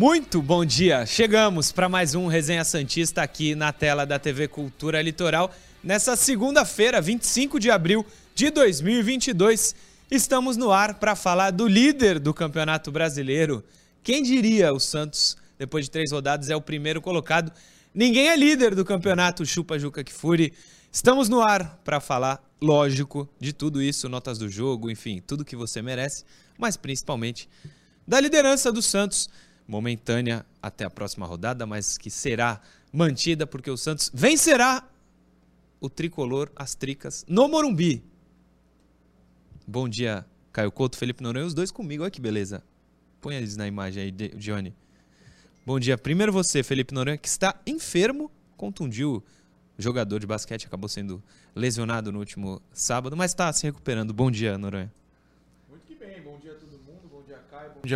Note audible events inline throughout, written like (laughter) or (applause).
Muito bom dia! Chegamos para mais um Resenha Santista aqui na tela da TV Cultura Litoral. Nessa segunda-feira, 25 de abril de 2022, estamos no ar para falar do líder do Campeonato Brasileiro. Quem diria o Santos, depois de três rodadas, é o primeiro colocado. Ninguém é líder do campeonato Chupa Juca Kifuri. Estamos no ar para falar, lógico, de tudo isso, notas do jogo, enfim, tudo que você merece, mas principalmente da liderança do Santos, momentânea até a próxima rodada, mas que será mantida porque o Santos vencerá o tricolor, as tricas, no Morumbi. Bom dia, Caio Couto, Felipe Noronha, os dois comigo, olha que beleza. Põe eles na imagem aí, Johnny. Bom dia. Primeiro você, Felipe Noronha, que está enfermo, contundiu o jogador de basquete, acabou sendo lesionado no último sábado, mas está se recuperando. Bom dia, Noronha. Bom dia,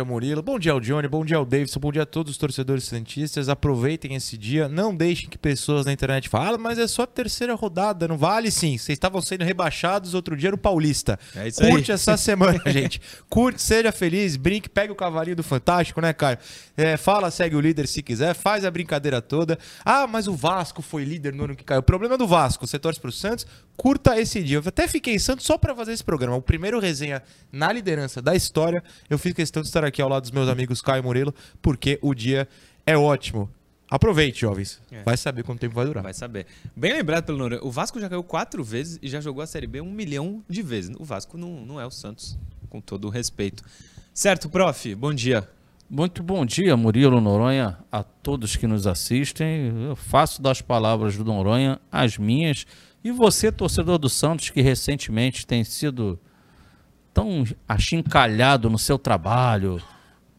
Murilo. Bom dia ao Johnny. Bom dia ao Davidson. Bom dia a todos os torcedores santistas. Aproveitem esse dia. Não deixem que pessoas na internet falem, ah, mas é só a terceira rodada. Não vale sim. Vocês estavam sendo rebaixados outro dia no Paulista. É isso Curte aí. essa semana, (laughs) gente. Curte, seja feliz, brinque, pegue o cavalinho do Fantástico, né, Caio? É, fala, segue o líder se quiser, faz a brincadeira toda. Ah, mas o Vasco foi líder no ano que caiu. O problema é do Vasco. Você torce pro Santos, curta esse dia. Eu até fiquei em Santos só para fazer esse programa. O primeiro resenha na liderança da história. Eu fiz questão de estar aqui ao lado dos meus amigos Caio e Murilo, porque o dia é ótimo. Aproveite, jovens. É. Vai saber quanto tempo vai durar. Vai saber. Bem lembrado pelo Noronha, o Vasco já caiu quatro vezes e já jogou a Série B um milhão de vezes. O Vasco não, não é o Santos, com todo o respeito. Certo, prof? Bom dia. Muito bom dia, Murilo Noronha, a todos que nos assistem. Eu faço das palavras do Noronha as minhas. E você, torcedor do Santos, que recentemente tem sido tão achincalhado no seu trabalho,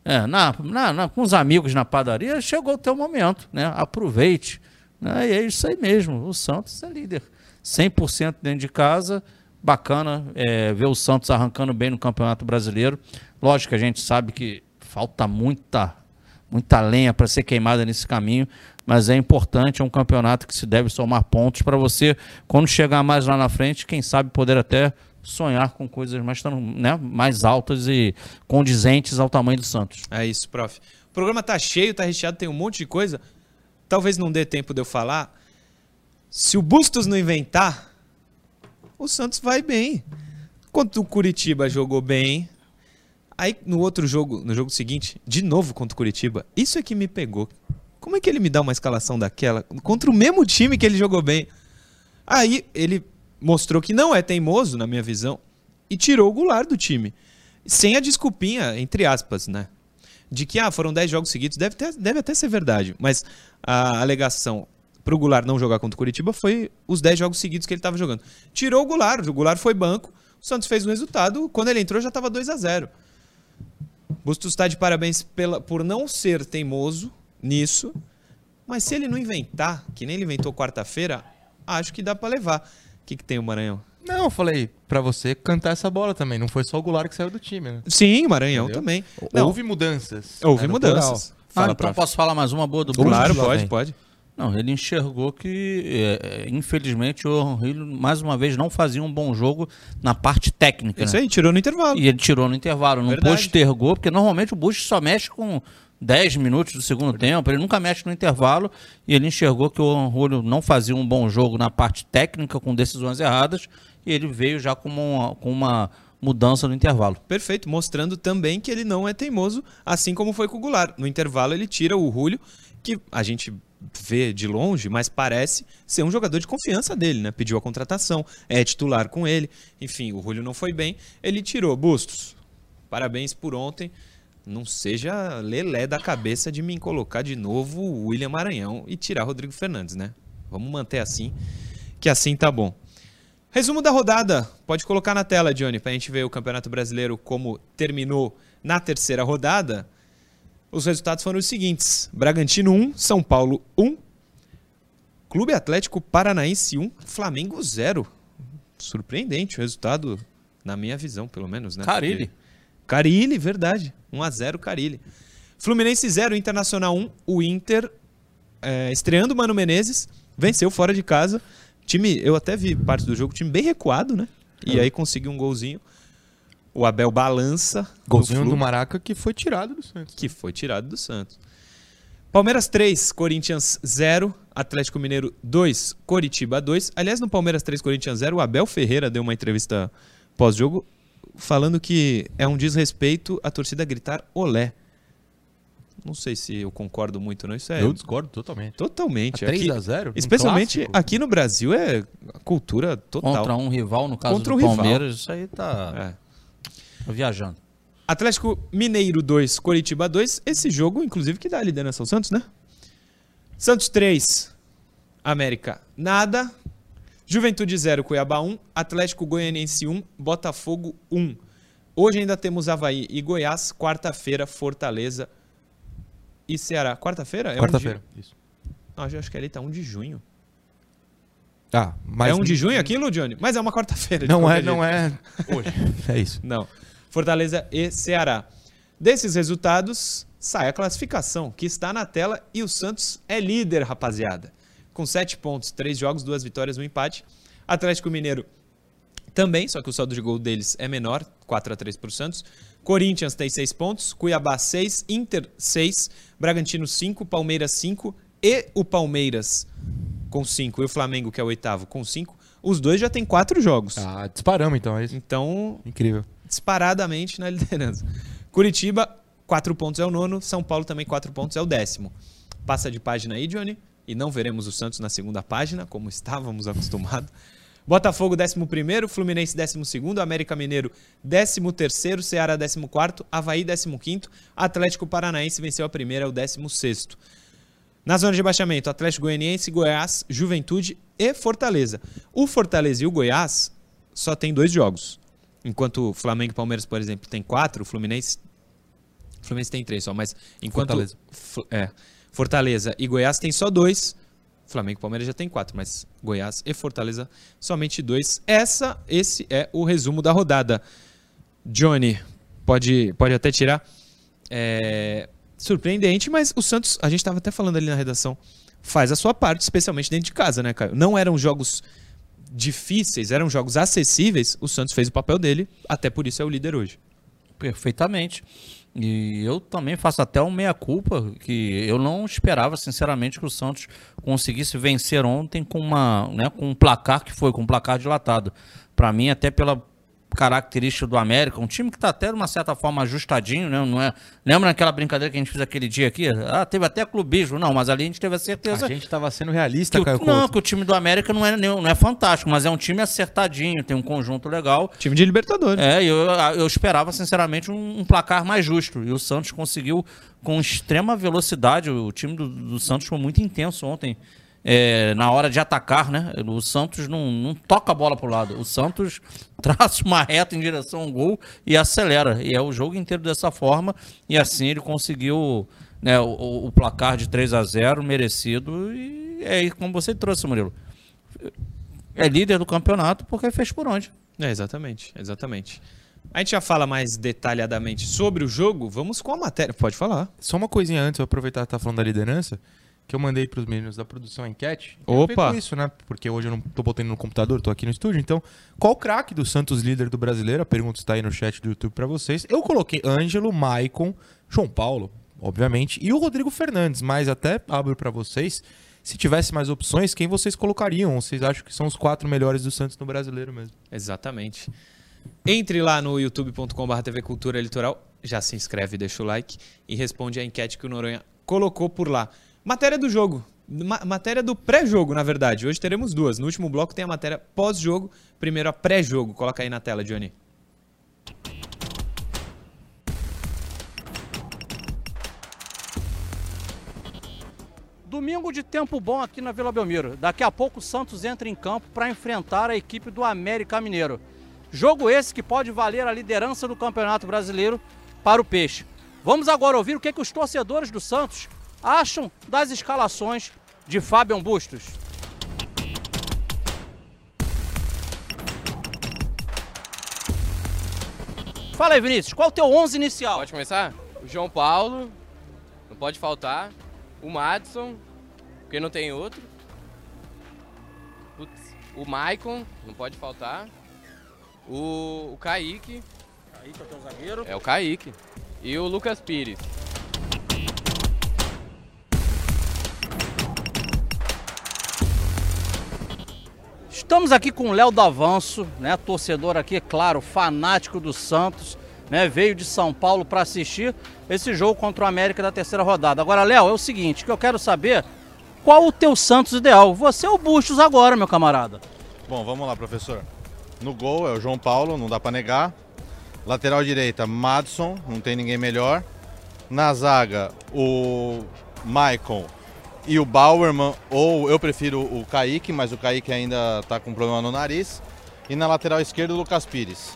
é, na, na, na, com os amigos na padaria, chegou o teu momento, né? Aproveite. Né? E é isso aí mesmo, o Santos é líder. 100% dentro de casa, bacana é, ver o Santos arrancando bem no Campeonato Brasileiro. Lógico que a gente sabe que falta muita, muita lenha para ser queimada nesse caminho, mas é importante, é um campeonato que se deve somar pontos para você, quando chegar mais lá na frente, quem sabe poder até sonhar com coisas mais, né, mais altas e condizentes ao tamanho do Santos. É isso, prof. O programa tá cheio, tá recheado, tem um monte de coisa. Talvez não dê tempo de eu falar. Se o Bustos não inventar, o Santos vai bem. Quando o Curitiba jogou bem, aí no outro jogo, no jogo seguinte, de novo contra o Curitiba, isso é que me pegou. Como é que ele me dá uma escalação daquela contra o mesmo time que ele jogou bem? Aí ele mostrou que não é teimoso, na minha visão, e tirou o Goulart do time. Sem a desculpinha, entre aspas, né? De que ah, foram 10 jogos seguidos, deve, ter, deve até ser verdade, mas a alegação para o Goulart não jogar contra o Curitiba foi os 10 jogos seguidos que ele estava jogando. Tirou o Goulart, o Goulart foi banco, o Santos fez o resultado, quando ele entrou já estava 2 a 0 Bustos está de parabéns pela, por não ser teimoso nisso, mas se ele não inventar, que nem ele inventou quarta-feira, acho que dá para levar que, que tem o Maranhão? Não, eu falei para você cantar essa bola também. Não foi só o Goulart que saiu do time, né? Sim, o Maranhão Entendeu? também. Não. Houve mudanças. Houve mudanças. Fala, ah, então posso falar mais uma boa do Bruno? Claro, pode, pode. Não, ele enxergou que, é, é infelizmente, o Rio, mais uma vez, não fazia um bom jogo na parte técnica. Isso né? aí, tirou no intervalo. E ele tirou no intervalo, não postergou, porque normalmente o Bush só mexe com 10 minutos do segundo tempo, ele nunca mexe no intervalo e ele enxergou que o Orgulho não fazia um bom jogo na parte técnica, com decisões erradas, e ele veio já com uma, com uma mudança no intervalo. Perfeito, mostrando também que ele não é teimoso, assim como foi com o Goulart. No intervalo ele tira o Rúlio, que a gente vê de longe, mas parece ser um jogador de confiança dele, né? Pediu a contratação, é titular com ele, enfim, o Rúlio não foi bem, ele tirou Bustos. Parabéns por ontem não seja lelé da cabeça de me colocar de novo o William Maranhão e tirar Rodrigo Fernandes, né? Vamos manter assim, que assim tá bom. Resumo da rodada, pode colocar na tela, Johnny, para a gente ver o Campeonato Brasileiro como terminou na terceira rodada. Os resultados foram os seguintes: Bragantino 1, São Paulo 1, Clube Atlético Paranaense 1, Flamengo 0. Surpreendente o resultado, na minha visão, pelo menos, né? Carilli. Carilli, verdade. 1x0 Carilli. Fluminense 0, Internacional 1. O Inter, é, estreando o Mano Menezes, venceu fora de casa. Time, eu até vi parte do jogo, time bem recuado, né? E é. aí conseguiu um golzinho. O Abel balança. Golzinho do Maraca que foi tirado do Santos. Que foi tirado do Santos. Palmeiras 3, Corinthians 0, Atlético Mineiro 2, Coritiba 2. Aliás, no Palmeiras 3, Corinthians 0, o Abel Ferreira deu uma entrevista pós-jogo falando que é um desrespeito a torcida gritar olé. Não sei se eu concordo muito, não. Isso é Eu discordo totalmente. totalmente. A 3 Aqui- a 0? Um especialmente clássico? aqui no Brasil é cultura total. Contra um rival, no caso Contra do um rival. Palmeiras, isso aí tá É. viajando. Atlético Mineiro 2, Coritiba 2. Esse jogo, inclusive, que dá a liderança ao Santos, né? Santos 3, América nada. Juventude 0, Cuiabá 1. Atlético Goianiense 1, Botafogo 1. Hoje ainda temos Havaí e Goiás. Quarta-feira, Fortaleza e Ceará. Quarta-feira? É Quarta-feira. Isso. Um de... Não, eu acho que ali tá 1 de junho. Ah, mas é 1 de junho aquilo, Johnny? Mas é uma quarta-feira. Não é, não é (laughs) hoje. É isso. Não. Fortaleza e Ceará. Desses resultados, sai a classificação, que está na tela, e o Santos é líder, rapaziada. Com sete pontos, três jogos, duas vitórias, um empate. Atlético Mineiro também, só que o saldo de gol deles é menor, 4 a 3 para o Santos. Corinthians tem seis pontos, Cuiabá 6, Inter 6, Bragantino 5, Palmeiras 5 e o Palmeiras com 5 e o Flamengo, que é o oitavo, com 5. Os dois já têm quatro jogos. Ah, disparamos então, é isso. Então, Incrível. Disparadamente na liderança. Curitiba, 4 pontos é o nono. São Paulo também, 4 pontos é o décimo. Passa de página aí, Johnny. E não veremos o Santos na segunda página, como estávamos (laughs) acostumados. Botafogo, 11, Fluminense, 12, América Mineiro, 13, Ceará, 14, Havaí, 15, Atlético Paranaense venceu a primeira, é o 16. Na zona de baixamento, Atlético Goianiense, Goiás, Juventude e Fortaleza. O Fortaleza e o Goiás só tem dois jogos. Enquanto Flamengo e Palmeiras, por exemplo, tem quatro, o Fluminense. O Fluminense tem três só, mas enquanto. Fortaleza. É, Fortaleza e Goiás tem só dois. Flamengo e Palmeiras já tem quatro, mas Goiás e Fortaleza somente dois. Essa, esse é o resumo da rodada. Johnny, pode, pode até tirar. É, surpreendente, mas o Santos, a gente estava até falando ali na redação, faz a sua parte, especialmente dentro de casa, né, Caio? Não eram jogos difíceis, eram jogos acessíveis. O Santos fez o papel dele, até por isso é o líder hoje. Perfeitamente. E eu também faço até um meia-culpa, que eu não esperava, sinceramente, que o Santos conseguisse vencer ontem com, uma, né, com um placar que foi, com um placar dilatado. Para mim, até pela característica do América, um time que está até de uma certa forma ajustadinho, né? Não é, lembra naquela brincadeira que a gente fez aquele dia aqui? Ah, teve até clubismo. Não, mas ali a gente teve a certeza A gente tava sendo realista, que o, Caio não, Couto. que o time do América não é, não é fantástico, mas é um time acertadinho, tem um conjunto legal. Time de Libertadores. É, eu, eu esperava, sinceramente, um, um placar mais justo. E o Santos conseguiu com extrema velocidade. O time do, do Santos foi muito intenso ontem. É, na hora de atacar, né? O Santos não, não toca a bola pro lado. O Santos (laughs) traça uma reta em direção ao gol e acelera. E é o jogo inteiro dessa forma. E assim ele conseguiu né, o- o, o placar de 3 a 0 merecido. E é como você trouxe, Murilo. É líder do campeonato porque fez por onde. É, exatamente, exatamente. A gente já fala mais detalhadamente sobre o jogo, vamos com a matéria. Pode falar. Só uma coisinha antes, eu aproveitar que tá falando da liderança, que eu mandei pros meninos da produção a enquete. Opa! com isso, né? Porque hoje eu não tô botando no computador, tô aqui no estúdio. Então, qual o craque do Santos líder do brasileiro? A pergunta está aí no chat do YouTube pra vocês. Eu coloquei Ângelo, Maicon, João Paulo, obviamente, e o Rodrigo Fernandes, mas até abro pra vocês. Se tivesse mais opções, quem vocês colocariam? Vocês acham que são os quatro melhores do Santos no brasileiro mesmo? Exatamente. Entre lá no youtube.com.br TV Cultura Litoral, já se inscreve, deixa o like e responde a enquete que o Noronha colocou por lá. Matéria do jogo. Ma- matéria do pré-jogo, na verdade. Hoje teremos duas. No último bloco tem a matéria pós-jogo. Primeiro a pré-jogo. Coloca aí na tela, Johnny. Domingo de tempo bom aqui na Vila Belmiro. Daqui a pouco o Santos entra em campo para enfrentar a equipe do América Mineiro. Jogo esse que pode valer a liderança do Campeonato Brasileiro para o Peixe. Vamos agora ouvir o que, que os torcedores do Santos acham das escalações de Fábio Bustos. Fala aí, Vinícius, qual é o teu 11 inicial? Pode começar? O João Paulo, não pode faltar. O Madison, porque não tem outro. Putz, o Maicon, não pode faltar. O, o Kaique, Aí, que é o teu zagueiro. é o Kaique. E o Lucas Pires. Estamos aqui com o Léo Davanço, né? Torcedor aqui, claro, fanático do Santos, né? Veio de São Paulo para assistir esse jogo contra o América da terceira rodada. Agora, Léo, é o seguinte, que eu quero saber qual o teu Santos ideal. Você é o Bustos agora, meu camarada. Bom, vamos lá, professor. No gol é o João Paulo, não dá para negar. Lateral direita, Madison, não tem ninguém melhor. Na zaga, o Maicon e o Bauerman, ou eu prefiro o Kaique, mas o Kaique ainda está com problema no nariz. E na lateral esquerda, o Lucas Pires.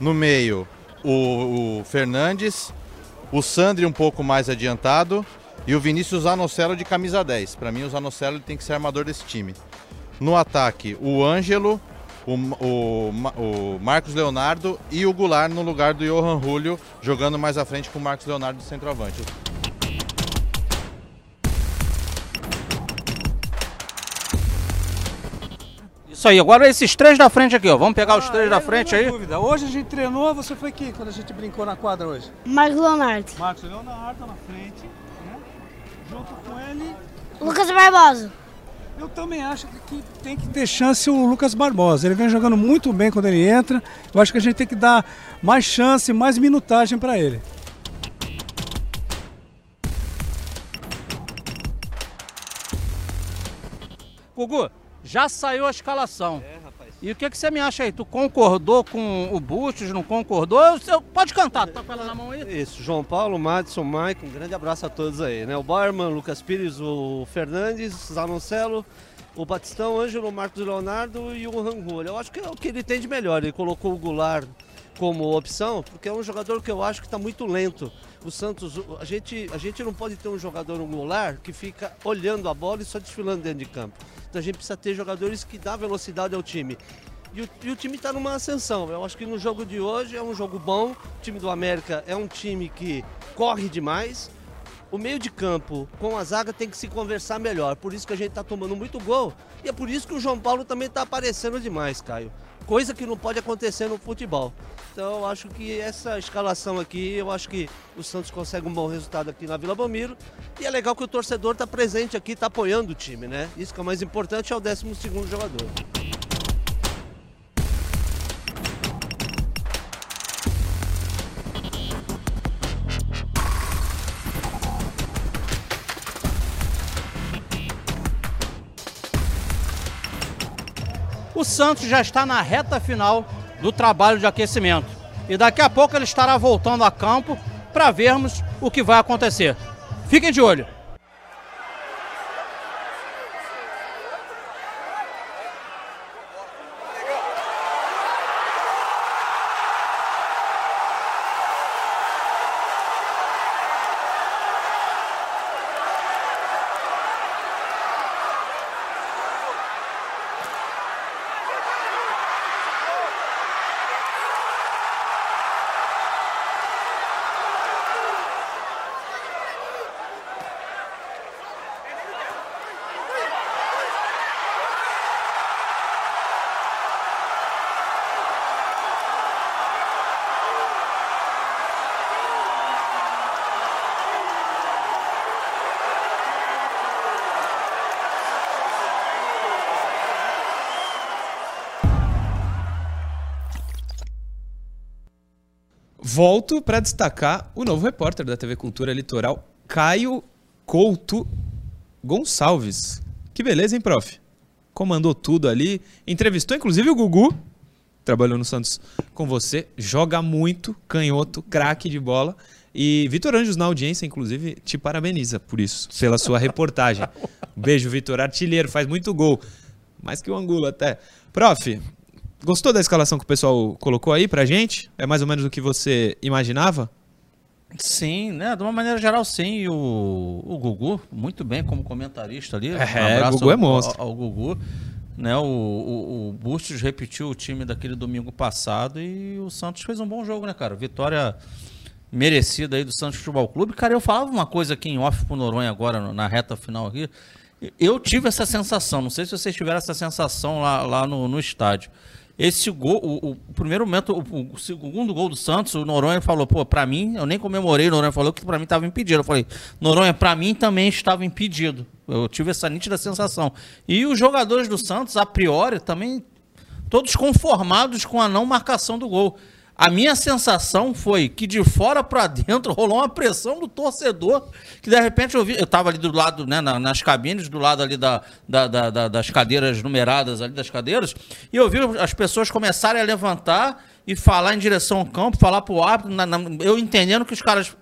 No meio, o, o Fernandes, o Sandri um pouco mais adiantado e o Vinícius Zanocelo de camisa 10. Para mim, o Zanocelo tem que ser armador desse time. No ataque, o Ângelo, o, o, o, Marcos Leonardo e o Goulart no lugar do Johan Julio, jogando mais à frente com o Marcos Leonardo de centroavante. Isso aí, agora esses três da frente aqui, ó. Vamos pegar ah, os três da frente aí. Dúvida. Hoje a gente treinou, você foi quem quando a gente brincou na quadra hoje? Marcos Leonardo. Marcos Leonardo na frente, né? Junto com ele. Lucas Barbosa. Eu também acho que tem que ter chance o Lucas Barbosa. Ele vem jogando muito bem quando ele entra. Eu acho que a gente tem que dar mais chance, mais minutagem para ele. Gugu, já saiu a escalação. É, rapaz. E o que, que você me acha aí? Tu concordou com o Bustos, não concordou? Você pode cantar, tu tá com ela na mão aí? Isso, João Paulo, Madison, Maicon, um grande abraço a todos aí, né? O Barman, Lucas Pires, o Fernandes, Zanocelo, o Batistão, Ângelo, Marcos Leonardo e o Rangulho. Eu acho que é o que ele tem de melhor. Ele colocou o Goulart como opção, porque é um jogador que eu acho que está muito lento. O Santos, a gente, a gente não pode ter um jogador golar que fica olhando a bola e só desfilando dentro de campo. Então a gente precisa ter jogadores que dão velocidade ao time. E o, e o time está numa ascensão. Eu acho que no jogo de hoje é um jogo bom. O time do América é um time que corre demais. O meio de campo com a zaga tem que se conversar melhor. Por isso que a gente está tomando muito gol. E é por isso que o João Paulo também está aparecendo demais, Caio coisa que não pode acontecer no futebol. Então eu acho que essa escalação aqui, eu acho que o Santos consegue um bom resultado aqui na Vila Belmiro. E é legal que o torcedor está presente aqui, está apoiando o time, né? Isso que é o mais importante, é o 12 segundo jogador. O Santos já está na reta final do trabalho de aquecimento. E daqui a pouco ele estará voltando a campo para vermos o que vai acontecer. Fiquem de olho. Volto para destacar o novo repórter da TV Cultura Litoral, Caio Couto Gonçalves. Que beleza, hein, prof? Comandou tudo ali, entrevistou inclusive o Gugu, trabalhou no Santos com você, joga muito, canhoto, craque de bola. E Vitor Anjos, na audiência, inclusive, te parabeniza por isso, pela sua reportagem. beijo, Vitor. Artilheiro, faz muito gol. Mais que o Angulo até. Prof, Gostou da escalação que o pessoal colocou aí pra gente? É mais ou menos o que você imaginava? Sim, né? De uma maneira geral, sim. E o, o Gugu, muito bem como comentarista ali. É, um o Gugu é monstro. Ao, ao Gugu. Né, o, o, o Bustos repetiu o time daquele domingo passado e o Santos fez um bom jogo, né, cara? Vitória merecida aí do Santos Futebol Clube. Cara, eu falava uma coisa aqui em off pro Noronha agora, na reta final aqui. Eu tive essa sensação, não sei se vocês tiveram essa sensação lá, lá no, no estádio. Esse gol, o, o primeiro momento, o, o, segundo gol do Santos, o Noronha falou, pô, pra mim, eu nem comemorei, o Noronha falou que pra mim estava impedido. Eu falei, Noronha, pra mim também estava impedido. Eu tive essa nítida sensação. E os jogadores do Santos, a priori, também todos conformados com a não marcação do gol. A minha sensação foi que de fora para dentro (laughs) rolou uma pressão do torcedor, que de repente eu vi, eu estava ali do lado, né, na- nas cabines, do lado ali da, da- da- da- das cadeiras numeradas ali das cadeiras, e eu vi as pessoas começarem a levantar e falar em direção ao campo, falar pro árbitro, na- na- eu entendendo que os caras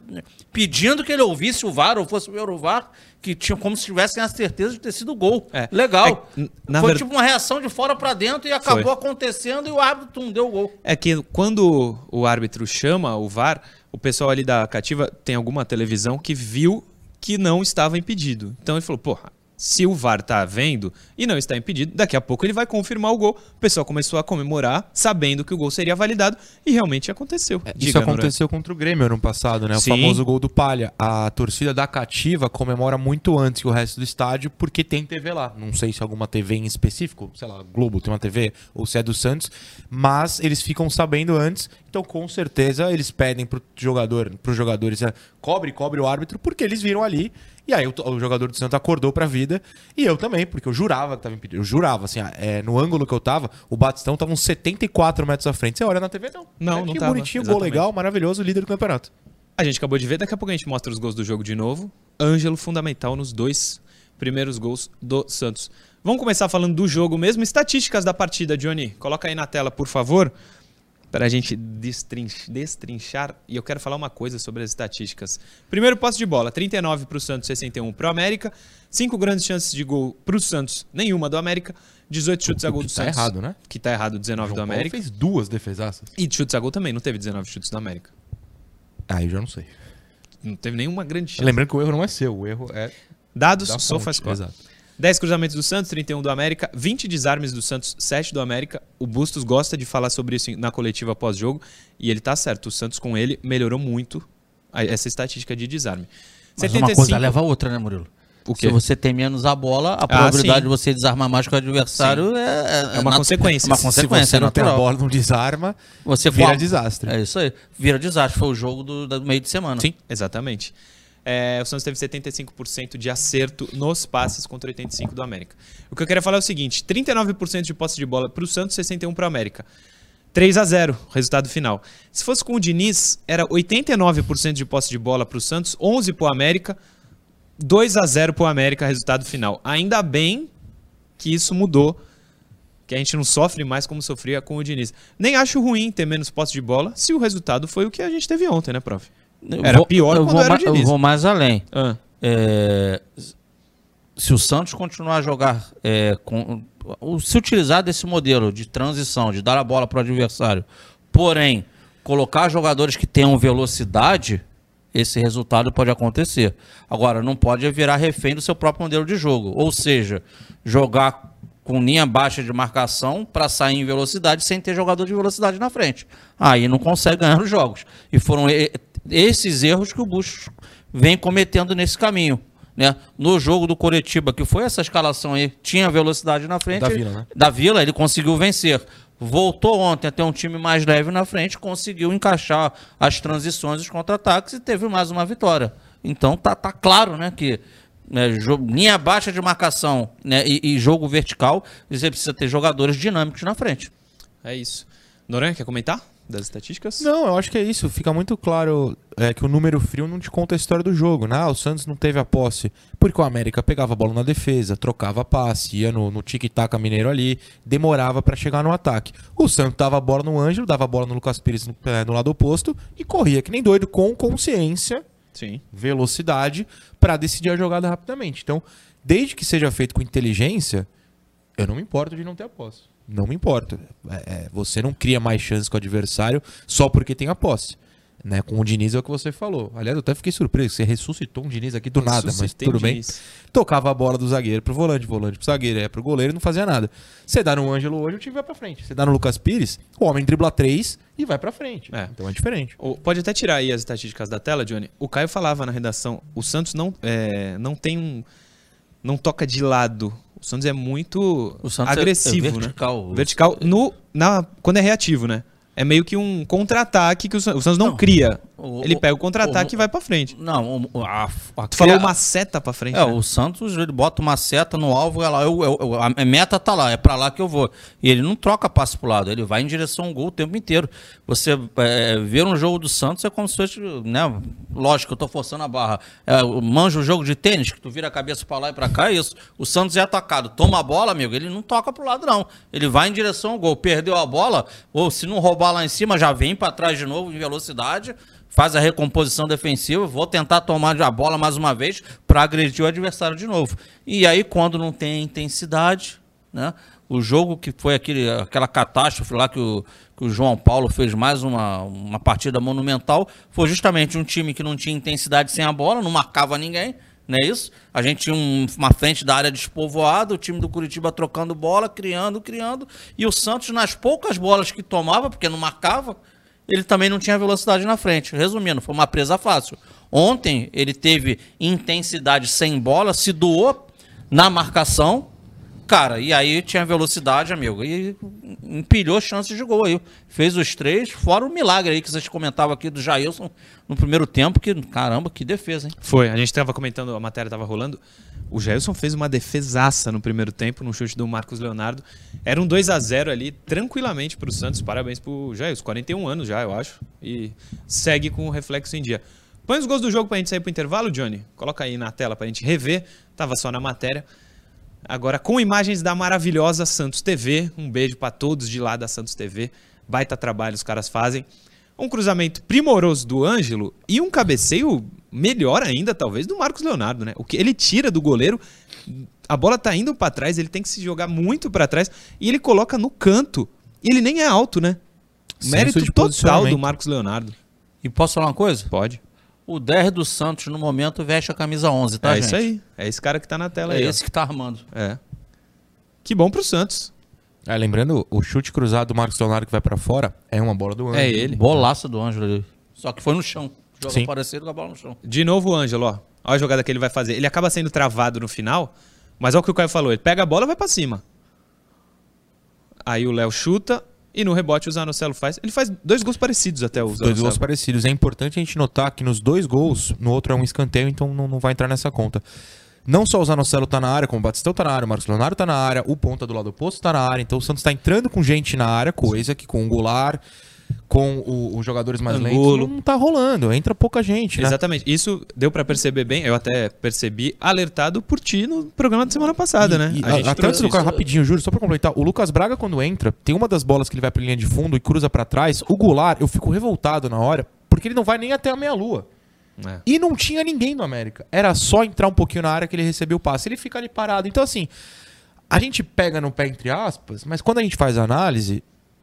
pedindo que ele ouvisse o VAR ou fosse o VAR, que tinham como se tivessem a certeza de ter sido gol. É. Legal. É, Foi tipo uma reação de fora para dentro e acabou Foi. acontecendo e o árbitro tum, deu o gol. É que quando o árbitro chama o VAR, o pessoal ali da cativa tem alguma televisão que viu que não estava impedido. Então ele falou, porra, se o VAR tá vendo e não está impedido, daqui a pouco ele vai confirmar o gol. O pessoal começou a comemorar, sabendo que o gol seria validado, e realmente aconteceu. É, Isso Diga, Noronha. aconteceu contra o Grêmio ano passado, né? O Sim. famoso gol do Palha. A torcida da Cativa comemora muito antes que o resto do estádio porque tem TV lá. Não sei se alguma TV em específico, sei lá, Globo tem uma TV ou se é do Santos, mas eles ficam sabendo antes. Então, com certeza, eles pedem pro jogador, pros jogadores, é, cobre, cobre o árbitro, porque eles viram ali. E aí o, o jogador do Santos acordou pra vida. E eu também, porque eu jurava que tava impedido. Eu jurava, assim, ah, é, no ângulo que eu tava, o Batistão tava uns 74 metros à frente. Você olha na TV, não. Não, É, não que tava, bonitinho, gol exatamente. legal, maravilhoso, líder do campeonato. A gente acabou de ver, daqui a pouco a gente mostra os gols do jogo de novo. Ângelo fundamental nos dois primeiros gols do Santos. Vamos começar falando do jogo mesmo. Estatísticas da partida, Johnny. Coloca aí na tela, por favor, para a gente destrinch- destrinchar. E eu quero falar uma coisa sobre as estatísticas. Primeiro posse de bola, 39 para o Santos, 61 para o América. Cinco grandes chances de gol para o Santos, nenhuma do América. 18 chutes a gol do tá Santos. errado, né? Que tá errado, 19 do João Paulo América. fez duas defesaças. E de chutes a gol também, não teve 19 chutes do América. Ah, eu já não sei. Não teve nenhuma grande chance. Lembrando que o erro não é seu, o erro é Dados, da fonte. SofaScore. Exato. 10 cruzamentos do Santos, 31 do América, 20 desarmes do Santos, 7 do América. O Bustos gosta de falar sobre isso na coletiva pós-jogo e ele tá certo. O Santos com ele melhorou muito a- essa estatística de desarme. Mas uma coisa leva a outra, né, Murilo? Se você tem menos a bola, a probabilidade sim. de você desarmar mais que o adversário é, É uma natu- consequência. É uma Se consequência, Se você não tem a bola, não desarma, Você vira for- desastre. É isso aí. Vira desastre. Foi o jogo do, do meio de semana. Sim, exatamente. É, o Santos teve 75% de acerto nos passes contra 85% do América. O que eu queria falar é o seguinte: 39% de posse de bola para o Santos, 61% para o América. 3 a 0 resultado final. Se fosse com o Diniz, era 89% de posse de bola para o Santos, 11 para o América, 2 a 0 para o América, resultado final. Ainda bem que isso mudou, que a gente não sofre mais como sofria com o Diniz. Nem acho ruim ter menos posse de bola, se o resultado foi o que a gente teve ontem, né, prof? Era vou- pior eu vou era o ma- Eu vou mais além. Ah. É, se o Santos continuar a jogar, é, com, se utilizar desse modelo de transição, de dar a bola para o adversário, porém colocar jogadores que tenham velocidade, esse resultado pode acontecer. Agora, não pode virar refém do seu próprio modelo de jogo. Ou seja, jogar com linha baixa de marcação para sair em velocidade sem ter jogador de velocidade na frente. Aí não consegue ganhar os jogos. E foram esses erros que o Bush vem cometendo nesse caminho. Né? No jogo do Coretiba, que foi essa escalação aí, tinha velocidade na frente. Da Vila, né? Da Vila, ele conseguiu vencer. Voltou ontem a ter um time mais leve na frente, conseguiu encaixar as transições, os contra-ataques e teve mais uma vitória. Então tá, tá claro, né, que né, linha baixa de marcação né, e, e jogo vertical, você precisa ter jogadores dinâmicos na frente. É isso. Noronha, quer comentar das estatísticas? Não, eu acho que é isso. Fica muito claro é, que o número frio não te conta a história do jogo. Né? Ah, o Santos não teve a posse porque o América pegava a bola na defesa, trocava passe, ia no, no tic-tac mineiro ali, demorava pra chegar no ataque. O Santos dava a bola no Ângelo, dava a bola no Lucas Pires no, é, no lado oposto e corria que nem doido com consciência Sim. velocidade para decidir a jogada rapidamente. Então, desde que seja feito com inteligência, eu não me importo de não ter a posse. Não me importo. É, é, você não cria mais chances com o adversário só porque tem a posse. Né? Com o Diniz é o que você falou. Aliás, eu até fiquei surpreso. Você ressuscitou um Diniz aqui do nada, mas tudo bem. Tocava a bola do zagueiro pro volante, volante pro zagueiro, é pro goleiro e não fazia nada. Você dá no Ângelo hoje, o time vai pra frente. Você dá no Lucas Pires, o homem dribla três e vai pra frente. É. Então é diferente. O- Pode até tirar aí as estatísticas da tela, Johnny. O Caio falava na redação, o Santos não, é, não tem um... Não toca de lado. O Santos é muito é- agressivo, é vertical. né? Vertical no, na, quando é reativo, né? É meio que um contra-ataque que o San- o Santos não, Não. cria. O- Ele pega o contra-ataque e vai pra frente. Não, a, a Tu falou uma seta pra frente. É, né? o Santos, ele bota uma seta no alvo, ela, eu, eu- a meta tá lá, é pra lá que eu vou. E ele não troca passe pro lado, ele vai em direção ao gol o tempo inteiro. Você é, ver um jogo do Santos é como se fosse, né? Lógico eu tô forçando a barra. É, manja o jogo de tênis, que tu vira a cabeça pra lá e pra cá, é isso. O Santos é atacado, toma a bola, amigo, ele não toca pro lado, não. Ele vai em direção ao gol. Perdeu a bola, ou se não roubar lá em cima, já vem pra trás de novo em velocidade faz a recomposição defensiva, vou tentar tomar a bola mais uma vez para agredir o adversário de novo. E aí, quando não tem intensidade, né? O jogo que foi aquele, aquela catástrofe lá que o, que o João Paulo fez mais uma, uma partida monumental, foi justamente um time que não tinha intensidade sem a bola, não marcava ninguém, não é isso? A gente tinha um- uma frente da área despovoada, o time do Curitiba trocando bola, criando, criando, e o Santos, nas poucas bolas que tomava, porque não marcava, ele também não tinha velocidade na frente. Resumindo, foi uma presa fácil. Ontem ele teve intensidade sem bola, se doou na marcação, cara, e aí tinha velocidade, amigo, e empilhou chances de gol aí. Fez os três, fora o milagre aí que vocês comentavam aqui do Jailson no primeiro tempo, que caramba, que defesa, hein? Foi, a gente tava comentando, a matéria tava rolando. O Jailson fez uma defesaça no primeiro tempo, no chute do Marcos Leonardo. Era um 2 a 0 ali, tranquilamente pro Santos. Parabéns pro Jailson, 41 anos já, eu acho. E segue com o reflexo em dia. Põe os gols do jogo pra gente sair pro intervalo, Johnny. Coloca aí na tela pra gente rever. Tava só na matéria. Agora com imagens da maravilhosa Santos TV. Um beijo pra todos de lá da Santos TV. Baita trabalho os caras fazem. Um cruzamento primoroso do Ângelo e um cabeceio melhor ainda, talvez, do Marcos Leonardo, né? O que ele tira do goleiro, a bola tá indo pra trás, ele tem que se jogar muito pra trás e ele coloca no canto. E ele nem é alto, né? Mérito total do. Marcos Leonardo. E posso falar uma coisa? Pode. O 10 do Santos, no momento, veste a camisa 11, tá, é gente? isso aí. É esse cara que tá na tela É aí. ó. esse que tá armando. É. Que bom pro Santos. É, lembrando, o chute cruzado do Marcos Leonardo que vai pra fora é uma bola do Ângelo. É ele. Bolaça do Ângelo ali. Só que foi no chão. Joga Sim. parecido com a bola no chão. De novo o Ângelo, ó. Olha a jogada que ele vai fazer. Ele acaba sendo travado no final, mas olha o que o Caio falou. Ele pega a bola e vai pra cima. Aí o Léo chuta e no rebote o Zanocelo faz. Ele faz dois gols parecidos até o Dois Zanocelo. gols parecidos. É importante a gente notar que nos dois gols, no outro é um escanteio, então não, não vai entrar nessa conta. Não só o Zanocelo tá na área, como o Batistão tá na área, o Marcos Leonardo tá na área, o ponta do lado oposto tá na área, então o Santos tá entrando com gente na área, coisa que com o Goulart, com o- os jogadores mais Angulo. lentos, não tá rolando, entra pouca gente, né? Exatamente. Isso deu pra perceber bem. Eu até percebi alertado por ti no programa da semana passada, né? E, A gente a- até trouxe antes do cara, rapidinho, Júlio, só pra completar, o Lucas Braga, quando entra, tem uma das bolas que ele vai pra linha de fundo e cruza pra trás. O Goulart, eu fico revoltado na hora, porque ele não vai nem até a meia-lua. É. E não tinha ninguém no América. Era só entrar um pouquinho na área que ele recebeu o passe. Ele fica ali parado. Então, assim, a gente pega no pé, entre aspas, mas quando a gente faz a análise,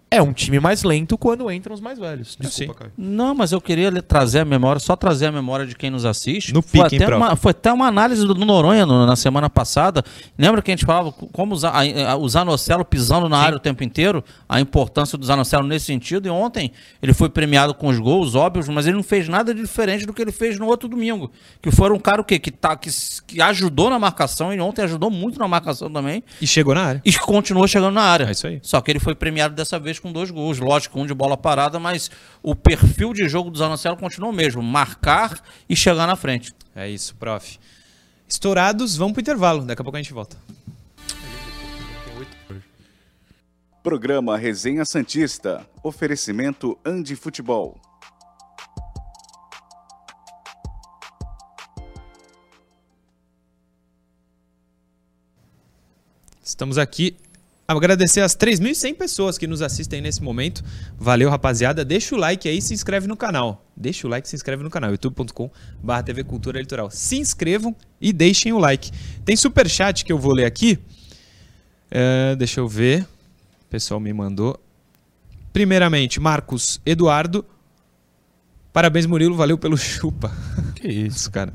é um time mais lento quando entram os mais velhos. Desculpa, Sim. Caio. Não, mas eu queria trazer a memória, só trazer a memória de quem nos assiste. No foi, pique, até uma, foi até uma análise do, Noronha no- na semana passada. Lembra que a gente falava como o, Za- a- o Zanocelo pisando na área o tempo inteiro? A importância do Zanocelo nesse sentido. E ontem ele foi premiado com os gols, óbvios, mas ele não fez nada de diferente do que ele fez no outro domingo. Que foi um cara o quê? Que, tá, que, que ajudou na marcação, e ontem ajudou muito na marcação também. E chegou na área. E continuou chegando na área. É isso aí. Só que ele foi premiado dessa vez com dois gols. Lógico, um de bola parada, mas o perfil de jogo do Zanocelo continuou o mesmo. Marcar e chegar na frente. É isso, prof. Estourados, vamos pro intervalo. Daqui a pouco a gente volta. Programa Resenha Santista. Oferecimento Andi Futebol. Estamos aqui. Agradecer as 3.100 pessoas que nos assistem nesse momento. Valeu, rapaziada. Deixa o like aí e se inscreve no canal. Deixa o like e se inscreve no canal. youtube.com.br TV Cultura Litoral. Se inscrevam e deixem o like. Tem superchat que eu vou ler aqui. É, deixa eu ver. O pessoal me mandou. Primeiramente, Marcos Eduardo. Parabéns, Murilo. Valeu pelo (laughs) chupa. Que. Isso, cara.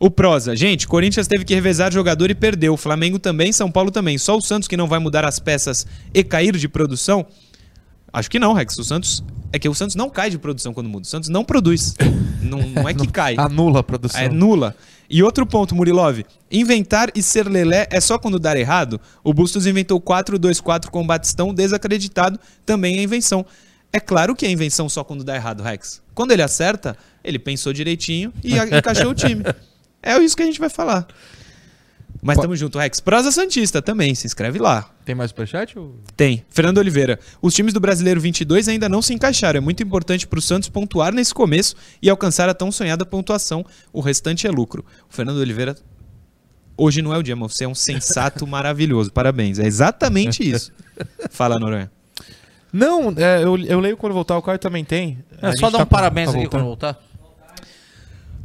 O Prosa. Gente, Corinthians teve que revezar jogador e perdeu. Flamengo também, São Paulo também. Só o Santos que não vai mudar as peças e cair de produção? Acho que não, Rex. O Santos. É que o Santos não cai de produção quando muda. O Santos não produz. não, não é que (laughs) (laughs) cai. Anula a produção. É nula. E outro ponto, Murilov. Inventar e ser lelé é só quando dar errado? O Bustos inventou 4-2-4 com o Batistão desacreditado. Também é invenção. É claro que é invenção só quando dá errado, Rex. Quando ele acerta, ele pensou direitinho e encaixou o time. (laughs) É isso que a gente vai falar. Mas tamo junto, Rex. Prosa Santista também, se inscreve lá. Tem mais superchat? Ou... Tem. Fernando Oliveira. Os times do Brasileiro 22 ainda não se encaixaram. É muito importante pro Santos pontuar nesse começo e alcançar a tão sonhada pontuação. O restante é lucro. O Fernando Oliveira. Hoje não é o dia, mas você é um sensato (laughs) maravilhoso. Parabéns. É exatamente isso. (laughs) Fala, Noronha. Não, é, eu, eu leio quando voltar, o Caio também tem. É só dar tá um parabéns aqui voltando. quando voltar.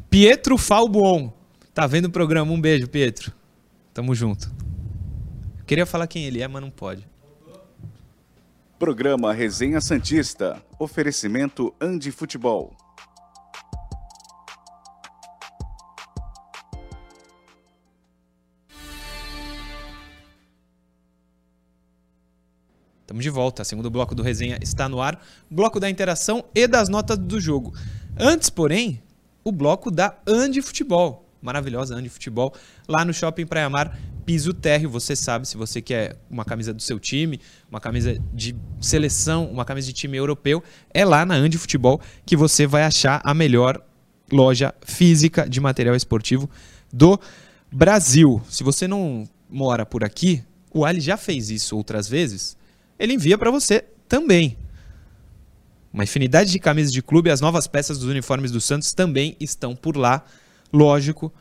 Pietro Falbuon. Tá vendo o programa? Um beijo, Pietro. Tamo junto. Queria falar quem ele é, mas não pode. Programa Resenha Santista. Oferecimento Andi Futebol. Estamos de volta. O segundo bloco do Resenha está no ar. Bloco da interação e das notas do jogo. Antes, porém, o bloco da Andi Futebol. Maravilhosa Andi Futebol. Lá no Shopping Praia Mar, piso térreo. Você sabe, se você quer uma camisa do seu time, uma camisa de seleção, uma camisa de time europeu, é lá na Andi Futebol que você vai achar a melhor loja física de material esportivo do Brasil. Se você não mora por aqui, o Ali já fez isso outras vezes. Ele envia para você também. Uma infinidade de camisas de clube, as novas peças dos uniformes do Santos também estão por lá. Lógico,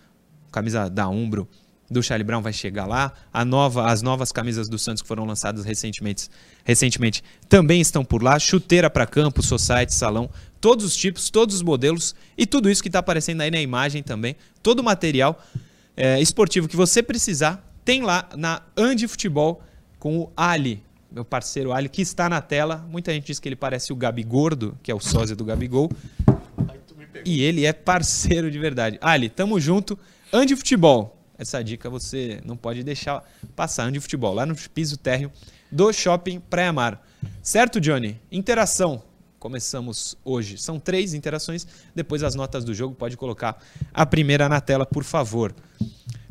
camisa da Umbro do Charlie Brown vai chegar lá. A nova, as novas camisas do Santos que foram lançadas recentemente, recentemente também estão por lá. Chuteira para campo, society, salão, todos os tipos, todos os modelos e tudo isso que está aparecendo aí na imagem também. Todo o material é, esportivo que você precisar tem lá na Andi Futebol com o Ali, meu parceiro Ali, que está na tela. Muita gente diz que ele parece o Gabi Gordo, que é o sósia do Gabigol. E ele é parceiro de verdade. Ali, tamo junto. Andi Futebol. Essa dica você não pode deixar passar. Andi Futebol, lá no piso térreo do Shopping Praia Mar. Certo, Johnny? Interação. Começamos hoje. São três interações. Depois as notas do jogo. Pode colocar a primeira na tela, por favor.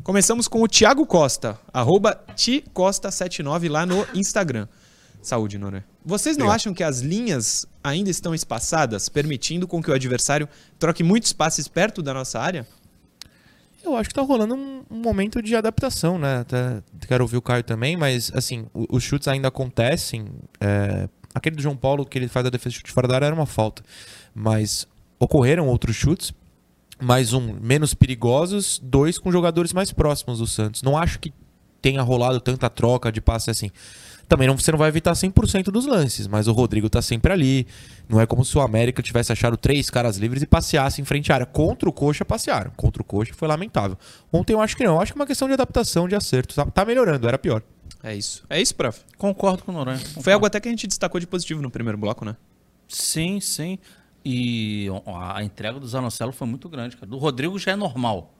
Começamos com o Thiago Costa, arroba ticosta79 lá no Instagram. Saúde, Noré. Vocês não acham que as linhas ainda estão espaçadas, permitindo com que o adversário troque muitos passes perto da nossa área? Eu acho que tá rolando um, um momento de adaptação, né? Até quero ouvir o Caio também, mas assim, os chutes ainda acontecem. é, aquele do João Paulo que ele faz a defesa de chute fora da área era uma falta. Mas ocorreram outros chutes, mais um menos perigosos, dois com jogadores mais próximos do Santos. Não acho que tenha rolado tanta troca de passe assim. Também não, você não vai evitar 100% dos lances, mas o Rodrigo tá sempre ali. Não é como se o América tivesse achado três caras livres e passeasse em frente à área. Contra o Coxa, passearam. Contra o Coxa foi lamentável. Ontem eu acho que não. Eu acho que é uma questão de adaptação, de acerto. Tá, tá melhorando, era pior. É isso. É isso, prof. Concordo com o Noronha. Foi concordo. algo até que a gente destacou de positivo no primeiro bloco, né? Sim, sim. E a entrega do Zanocelo foi muito grande, cara. Do Rodrigo já é normal.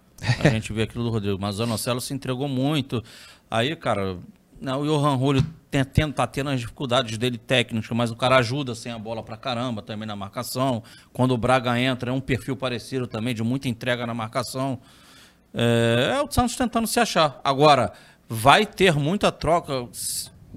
A (laughs) gente vê aquilo do Rodrigo, mas o Zanocelo se entregou muito. Aí, cara, né, o Johan Julio tem, tem, tá tendo as dificuldades dele técnicas, mas o cara ajuda sem a bola pra caramba também na marcação. Quando o Braga entra, é um perfil parecido também, de muita entrega na marcação. É, é o Santos tentando se achar. Agora, vai ter muita troca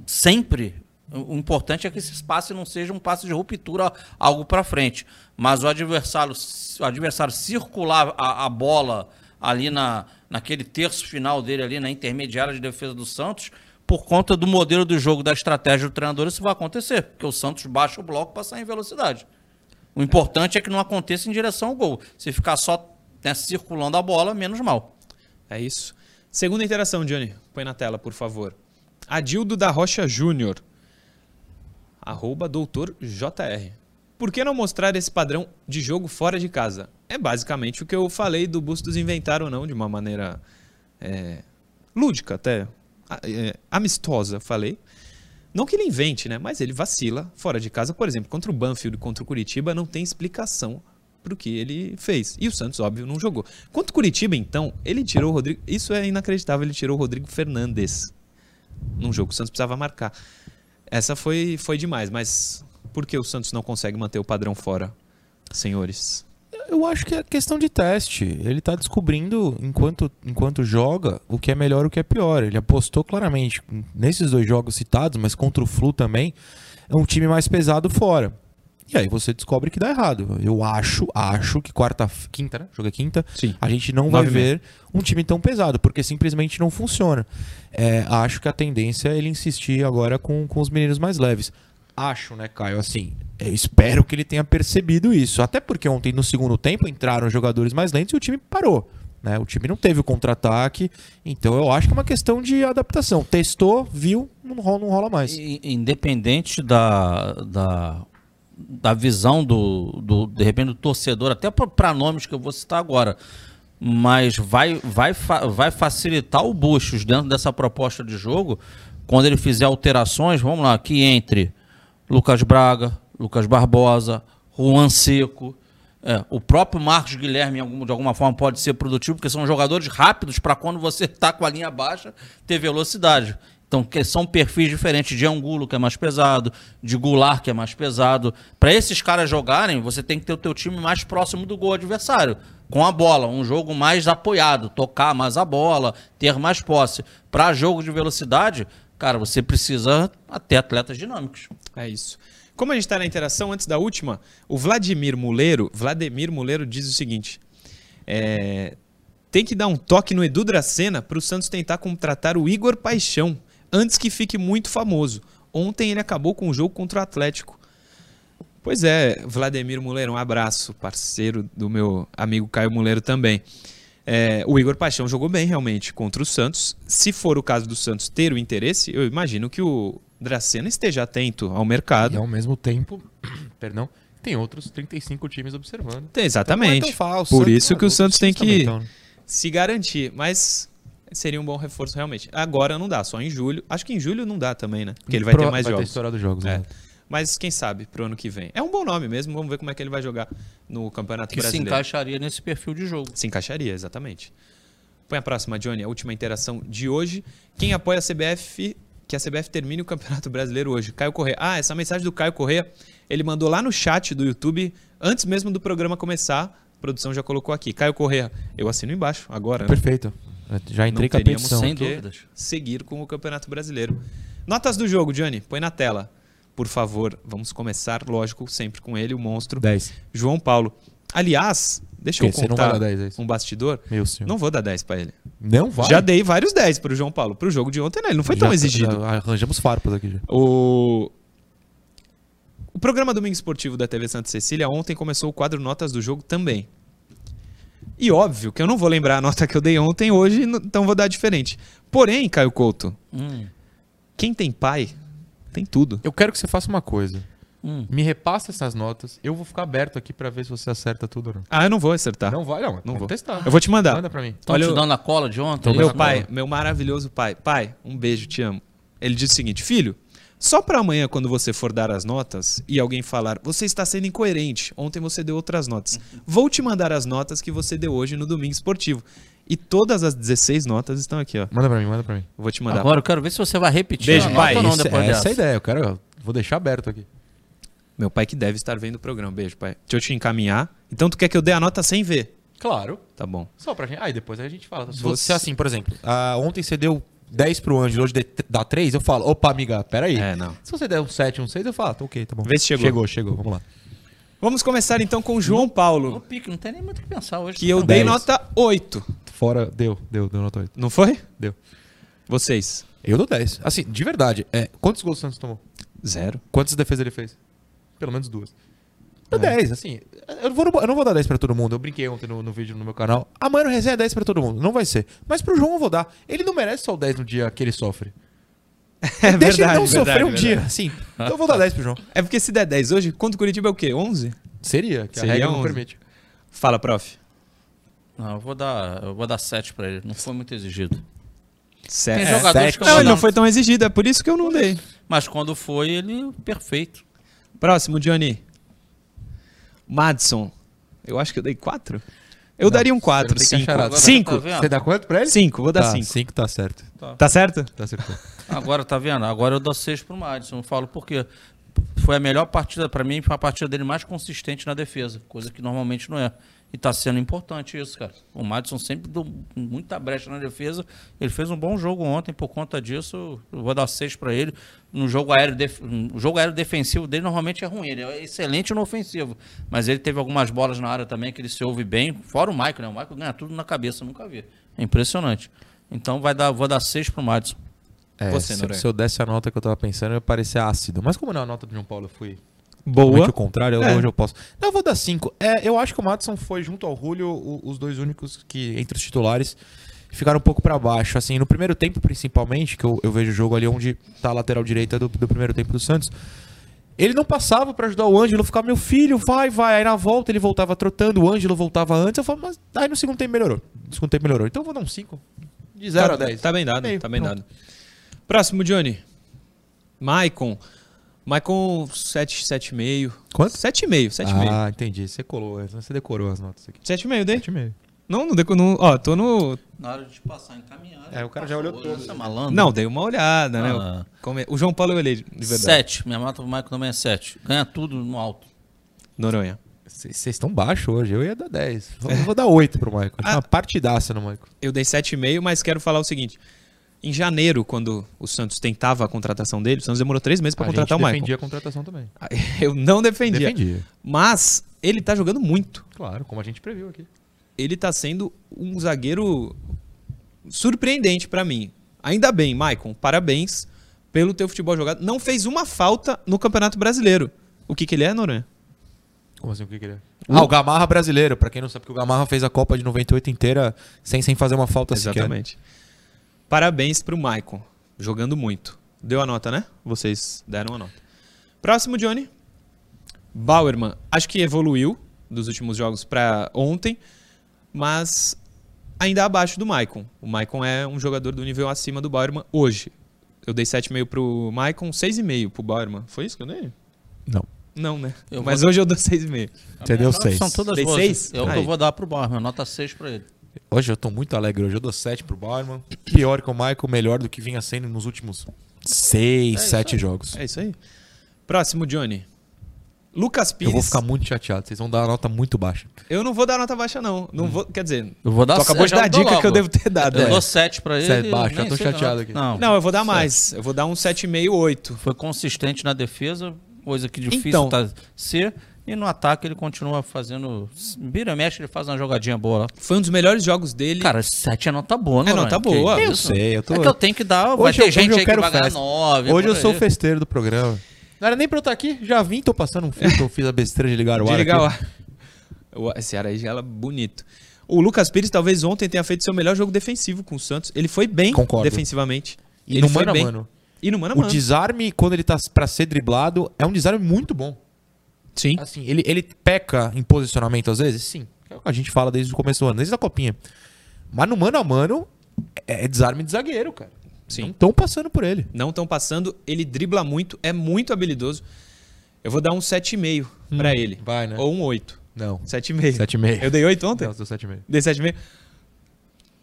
sempre. O o importante é que esse passe não seja um passe de ruptura, algo para frente. Mas o adversário, o adversário circular a, a bola ali na, naquele terço final dele, ali na intermediária de defesa do Santos, por conta do modelo do jogo, da estratégia do treinador, isso vai acontecer. Porque o Santos baixa o bloco para sair em velocidade. O importante é que não aconteça em direção ao gol. Se ficar só né, circulando a bola, menos mal. É isso. Segunda interação, Johnny. Põe na tela, por favor. Adildo da Rocha Júnior. Arroba doutor JR. Por que não mostrar esse padrão de jogo fora de casa? É basicamente o que eu falei do Bustos inventar ou não, de uma maneira é, lúdica até, amistosa, falei. Não que ele invente, né? Mas ele vacila fora de casa. Por exemplo, contra o Banfield contra o Curitiba, não tem explicação pro que ele fez. E o Santos, óbvio, não jogou. Contra o Curitiba, então, ele tirou o Rodrigo. Isso é inacreditável, ele tirou o Rodrigo Fernandes num jogo que o Santos precisava marcar. Essa foi, foi demais, mas por que o Santos não consegue manter o padrão fora, senhores? Eu acho que é questão de teste. Ele tá descobrindo, enquanto, enquanto joga, o que é melhor e o que é pior. Ele apostou claramente nesses dois jogos citados, mas contra o Flu também, é um time mais pesado fora. E aí você descobre que dá errado. Eu acho, acho que quarta, quinta, né? Joga quinta. Sim. A gente não vai ver um time tão pesado, porque simplesmente não funciona. É, acho que a tendência é ele insistir agora com, com os meninos mais leves. Acho, né, Caio? Assim, eu espero que ele tenha percebido isso. Até porque ontem, no segundo tempo, entraram jogadores mais lentos e o time parou. Né? O time não teve o contra-ataque. Então eu acho que é uma questão de adaptação. Testou, viu, não rola, não rola mais. Independente da, da, da visão do, do, de repente, do torcedor, até para nomes que eu vou citar agora, mas vai, vai, vai facilitar o Buchos dentro dessa proposta de jogo, quando ele fizer alterações, vamos lá, que entre Lucas Braga, Lucas Barbosa, Juan Seco, é, o próprio Marcos Guilherme, de alguma forma, pode ser produtivo, porque são jogadores rápidos para quando você está (laughs) com a linha baixa, ter velocidade. Então, são perfis diferentes de Angulo, que é mais pesado, de Goulart, que é mais pesado. Para esses caras jogarem, você tem que ter o teu time mais próximo do gol adversário, com a bola, um jogo mais apoiado, tocar mais a bola, ter mais posse. Para jogo de velocidade, cara, você precisa ter atletas dinâmicos. É isso. Como a gente está na interação, antes da última, o Vladimir Muleiro, Vladimir Muleiro diz o seguinte: é, tem que dar um toque no Edu Dracena para o Santos tentar contratar o Igor Paixão, antes que fique muito famoso. Ontem ele acabou com o jogo contra o Atlético. Pois é, Vladimir Muleiro, um abraço, parceiro do meu amigo Caio Muleiro também. É, o Igor Paixão jogou bem realmente contra o Santos. Se for o caso do Santos ter o interesse, eu imagino que o Dracena esteja atento ao mercado. E ao mesmo tempo, (clears throat) perdão, tem outros 35 times observando. Tem, exatamente. Então é falso, Por Santos- isso que o Santos tem que estão, né? se garantir. Mas seria um bom reforço realmente. Agora não dá, só em julho. Acho que em julho não dá também, né? Porque ele vai Pro- ter mais vai ter jogos. estourado jogos, É. né? Mas quem sabe pro ano que vem. É um bom nome mesmo. Vamos ver como é que ele vai jogar no Campeonato Que se Brasileiro. encaixaria nesse perfil de jogo. Se encaixaria, exatamente. Põe a próxima, Johnny, a última interação de hoje. Quem apoia a CBF, que a CBF termine o Campeonato Brasileiro hoje? Caio Correia. Ah, essa mensagem do Caio Correia, ele mandou lá no chat do YouTube, antes mesmo do programa começar. A produção já colocou aqui. Caio Correia, eu assino embaixo agora. né? Perfeito. Já entrei Não com a petição. sem dúvidas. seguir com o Campeonato Brasileiro. Notas do jogo, Johnny, põe na tela. Por favor, vamos começar, lógico, sempre com ele, o monstro, 10. João Paulo. Aliás, deixa Que, eu contar vai dar 10, é um bastidor. Meu senhor. Não vou dar 10 pra ele. Não vai? Já dei vários 10 pro João Paulo. Pro jogo de ontem, né? Ele não foi tão Já- exigido. já arranjamos farpas aqui já. O... o programa Domingo Esportivo da TV Santa Cecília ontem começou o quadro Notas do Jogo também. E óbvio que eu não vou lembrar a nota que eu dei ontem hoje, então vou dar diferente. Porém, Caio Couto, Hum, quem tem pai, tem tudo. Eu quero que você faça uma coisa. Hum. Me repassa essas notas. Eu vou ficar aberto aqui pra ver se você acerta tudo ou não. Ah, eu não vou acertar. Não vai, não. Não vou. testar. Eu vou te mandar. Manda pra mim. Estão Olha te dando a cola de ontem? meu Essa pai, cola? meu maravilhoso pai. Pai, um beijo, te amo. Ele disse o seguinte: Filho, só pra amanhã, quando você for dar as notas e alguém falar, você está sendo incoerente, ontem você deu outras notas. Vou te mandar as notas que você deu hoje no Domingo Esportivo. E todas as 16 notas estão aqui, ó. Manda pra mim, manda pra mim. Vou te mandar. Agora eu quero ver se você vai repetir Beijo, a pai. não depois essa é a ideia. Eu quero. eu Vou deixar aberto aqui. Meu pai que deve estar vendo o programa. Beijo, pai. Deixa eu te encaminhar. Então tu quer que eu dê a nota sem ver? Claro. Tá bom. Só pra gente. Aí depois a gente fala. Se Você- assim, por exemplo, ah, ontem você deu 10 pro Ângelo, hoje dá 3, eu falo, opa, amiga, peraí. É, não. Se você der um 7, um 6, eu falo, tá ok, tá bom. Vê se chegou. Chegou, chegou, vamos lá. Vamos começar então com o João Paulo, Pique, não tem nem muito o que pensar hoje. que eu dei Dez. nota 8. Fora, deu, deu, deu nota 8. Não foi? Deu. Vocês? Eu dou 10. Assim, de verdade, é, quantos gols o Santos tomou? Zero. Quantas defesas ele fez? Pelo menos duas. Dou É. 10, assim. Eu, vou, eu não vou dar 10 pra todo mundo. Eu brinquei ontem no, no vídeo no meu canal. Amanhã no resenha é 10 pra todo mundo. Não vai ser. Mas pro João eu vou dar. Ele não merece só o 10 no dia que ele sofre. (laughs) É Deixa ele verdade, não sofrer verdade, um verdade. dia, sim. Então eu vou dar 10 pro João. É porque se der 10 hoje, contra o Curitiba é o quê? 11? Seria, que Seria a regra não 11. permite. Fala, prof. Não, eu vou dar, eu vou dar 7 pra ele. Não foi muito exigido. Sete. Tem É, jogadores sete. que eu Não, ele não dar. foi tão exigido, é por isso que eu não dei. Mas quando foi, ele perfeito. Próximo, Johnny. Madison. Eu acho que eu dei 4. Eu daria um 4, tem que 5. achar nada. 5. Tá vendo? Você dá quanto pra ele? 5, vou dar Tá, 5. 5 tá certo. Tá certo? Tá (laughs) certo. Agora, tá vendo? Agora eu dou 6 pro Madison. Eu falo porque foi a melhor partida pra mim, foi a partida dele mais consistente na defesa, coisa que normalmente não é. E tá sendo importante isso, cara. O Madison sempre deu muita brecha na defesa. Ele fez um bom jogo ontem, por conta disso, eu vou dar seis para ele. No jogo aéreo, def... o jogo aéreo defensivo dele normalmente é ruim. Ele é excelente no ofensivo. Mas ele teve algumas bolas na área também que ele se ouve bem. Fora o Michael, né? O Michael ganha tudo na cabeça, nunca vi. É impressionante. Então vai dar, vou dar seis pro Madison. É, Você, se, se eu desse a nota que eu tava pensando, eu ia parecer ácido. Mas como não é a nota do João Paulo, eu fui Boa. o contrário, É. hoje eu posso. Não, eu vou dar cinco. É, eu acho que o Madison foi, junto ao Julio, o- os dois únicos que, entre os titulares, ficaram um pouco pra baixo. Assim, no primeiro tempo, principalmente, que eu, eu vejo o jogo ali onde tá a lateral direita do, do primeiro tempo do Santos. Ele não passava pra ajudar o Ângelo, ficava, meu filho, vai, vai. Aí na volta ele voltava trotando, o Ângelo voltava antes. Eu falo, mas aí no segundo tempo melhorou. No segundo tempo melhorou. Então eu vou dar um 5. De 0 tá, a 10. Tá bem dado, Meio, tá bem pronto. dado. Próximo, Johnny. Maicon. Maicon 7, 7,5. Quanto? 7,5, 7,5. Ah, entendi. Você colou, você decorou as notas aqui. 7,5, dei? 7,5. Não, não, deco- não. Ó, tô no. Na hora de passar encaminhado. É, o cara já olhou todo. Você é malandro? Não, dei uma olhada, né? Ah. O- come- O João Paulo eu olhei, de verdade. Sete. Minha nota pro Michael também é sete. Ganha tudo no alto. Noronha. Vocês estão baixo hoje, eu ia dar 10. Vou, vou dar 8 pro Michael. (laughs) Ah. uma partidaça no Michael. Eu dei 7,5, mas quero falar o seguinte. Em janeiro, quando o Santos tentava a contratação dele, o Santos demorou três meses pra a contratar o Maicon. defendia a contratação também. (laughs) Eu não defendia. Defendia. Mas ele tá jogando muito. Claro, como a gente previu aqui. Ele tá sendo um zagueiro surpreendente pra mim. Ainda bem, Maicon, parabéns pelo teu futebol jogado. Não fez uma falta no Campeonato Brasileiro. O que que ele é, Noran? Como assim, o que que ele é? Ah, o Gamarra brasileiro. Pra quem não sabe, porque o Gamarra fez a Copa de 98 inteira sem, sem fazer uma falta sequer. Exatamente. Parabéns pro Maicon, jogando muito. Deu a nota, né? Vocês deram a nota. Próximo, Johnny. Bauerman, acho que evoluiu dos últimos jogos pra ontem, mas ainda abaixo do Maicon. O Maicon é um jogador do nível acima do Bauerman hoje. Eu dei 7,5 pro Maicon, 6,5 pro Bauerman. Foi isso que eu dei? Não. Não, né? Eu mas vou- hoje eu dou 6,5. Você deu Minhas notas 6. São todas boas. seis? É o que Aí. eu vou dar pro Barman. Nota 6 pra ele. Hoje eu tô muito alegre. Hoje eu dou 7 pro Bauerman. Pior que o Michael, melhor do que vinha sendo nos últimos 6, 7 jogos. É isso aí. Próximo, Johnny. Lucas Pires. Eu vou ficar muito chateado. Vocês vão dar uma nota muito baixa. Eu não vou dar nota baixa, não. Não vou. Quer dizer, Eu vou dar tu acabou de dar a eu dica logo. que eu devo ter dado. Eu é. dou 7 pra ele. Sete baixo, já nem tô chateado aqui. Não, Não, eu vou dar sete. mais. Eu vou dar um 7,5, 8. Foi consistente na defesa, coisa que difícil Então. tá ser. E no ataque ele continua fazendo. Vira, mexe, ele faz uma jogadinha boa lá. Foi um dos melhores jogos dele. Cara, 7 é nota boa, não É nota boa. Eu sei, eu tô- É que eu tenho que dar. vai Hoje ter eu- gente aí que quero vai ganhar festa. 9. Hoje eu sou o festeiro do programa. Não era nem pra eu estar aqui, já vim, tô passando um filtro, eu fiz a besteira de ligar o de ar ligar o aqui. ar. (laughs) O- Esse ar aí já é bonito. O Lucas Pires talvez ontem tenha feito seu melhor jogo defensivo com o Santos. Ele foi bem Concordo. defensivamente. E ele no foi mano a bem. mano. E no mano a O mano. desarme, quando ele tá pra ser driblado, é um desarme muito bom. Sim. Assim, ele, ele peca em posicionamento às vezes? Sim. É o que a gente fala desde o começo do ano, desde a copinha. Mas no mano a mano, é é desarme de zagueiro, cara. Sim. Estão passando por ele. Não estão passando. Ele dribla muito, é muito habilidoso. Eu vou dar um 7,5 pra ele. vai, né? Ou um 8. Não. 7,5. 7,5. Eu dei 8 ontem? Não, eu dou 7,5. Dei 7,5.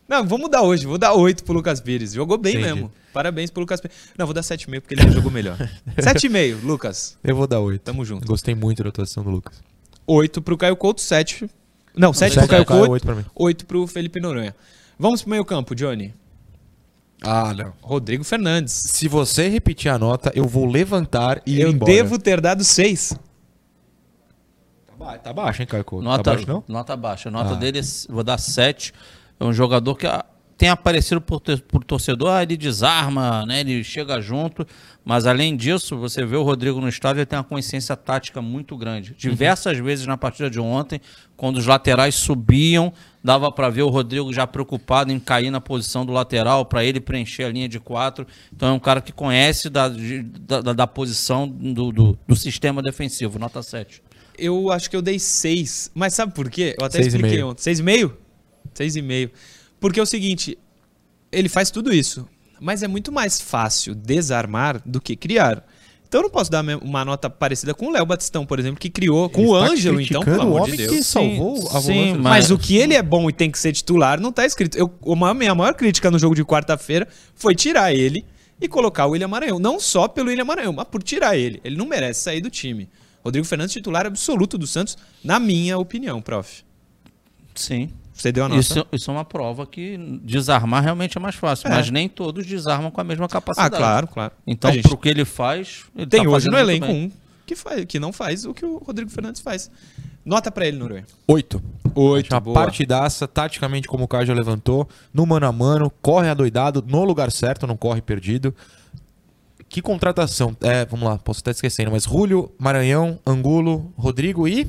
Não, vou mudar hoje. Vou dar 8 pro Lucas Pires. Jogou bem Entendi. mesmo. Parabéns pro Lucas Pires. Não, vou dar 7,5 porque ele jogou melhor. (laughs) 7,5, Lucas. Eu vou dar 8. Tamo junto. Gostei muito da atuação do Lucas. 8 pro Caio Couto, 7. Não, 7 pro Sete Caio pro Caio, Couto, oito pra mim. 8 pro Felipe Noronha. Vamos pro meio campo, Johnny. Ah, não. Rodrigo Fernandes. Se você repetir a nota, eu vou levantar e ir Eu embora. devo ter dado 6. Tá ba- Tá baixo, hein, Caio Couto? Nota, Tá baixo, não? nota baixa. A nota Ah. dele, é- vou dar 7. É um jogador que ah, tem aparecido por, por torcedor, ah, ele desarma, né? ele chega junto. Mas além disso, você vê o Rodrigo no estádio, ele tem uma consciência tática muito grande. Diversas vezes na partida de ontem, quando os laterais subiam, dava para ver o Rodrigo já preocupado em cair na posição do lateral, para ele preencher a linha de quatro. Então é um cara que conhece da, da, da- posição do, do, do sistema defensivo, nota 7. Eu acho que eu dei 6. Mas sabe por quê? Eu até Seis e expliquei ontem. 6,5? 6,5. Porque é o seguinte, ele faz tudo isso. Mas é muito mais fácil desarmar do que criar. Então eu não posso dar uma nota parecida com o Léo Batistão, por exemplo, que criou com Ele o está Ângelo, então, pelo o amor de homem Deus. que salvou a sim, mas- Mas o que ele é bom e tem que ser titular não tá escrito. Eu, uma, minha maior crítica no jogo de quarta-feira foi tirar ele e colocar o William Maranhão. Não só pelo William Maranhão, mas por tirar ele. Ele não merece sair do time. Rodrigo Fernandes, titular absoluto do Santos, na minha opinião, prof. Sim. Você deu a nota? Isso, isso é uma prova que desarmar realmente é mais fácil, É. mas nem todos desarmam com a mesma Ah, capacidade. claro, claro. Então, A gente pro que ele faz, ele tem tá hoje no elenco bem. um que, faz, que não faz o que o Rodrigo Fernandes faz. Nota pra ele, Noronha. Oito. Oito, Uma boa. partidaça, taticamente, como o Caio já levantou, no mano a mano, corre adoidado, no lugar certo, não corre perdido. Que contratação. É, vamos lá, posso estar esquecendo, mas Rúlio, Maranhão, Angulo, Rodrigo e.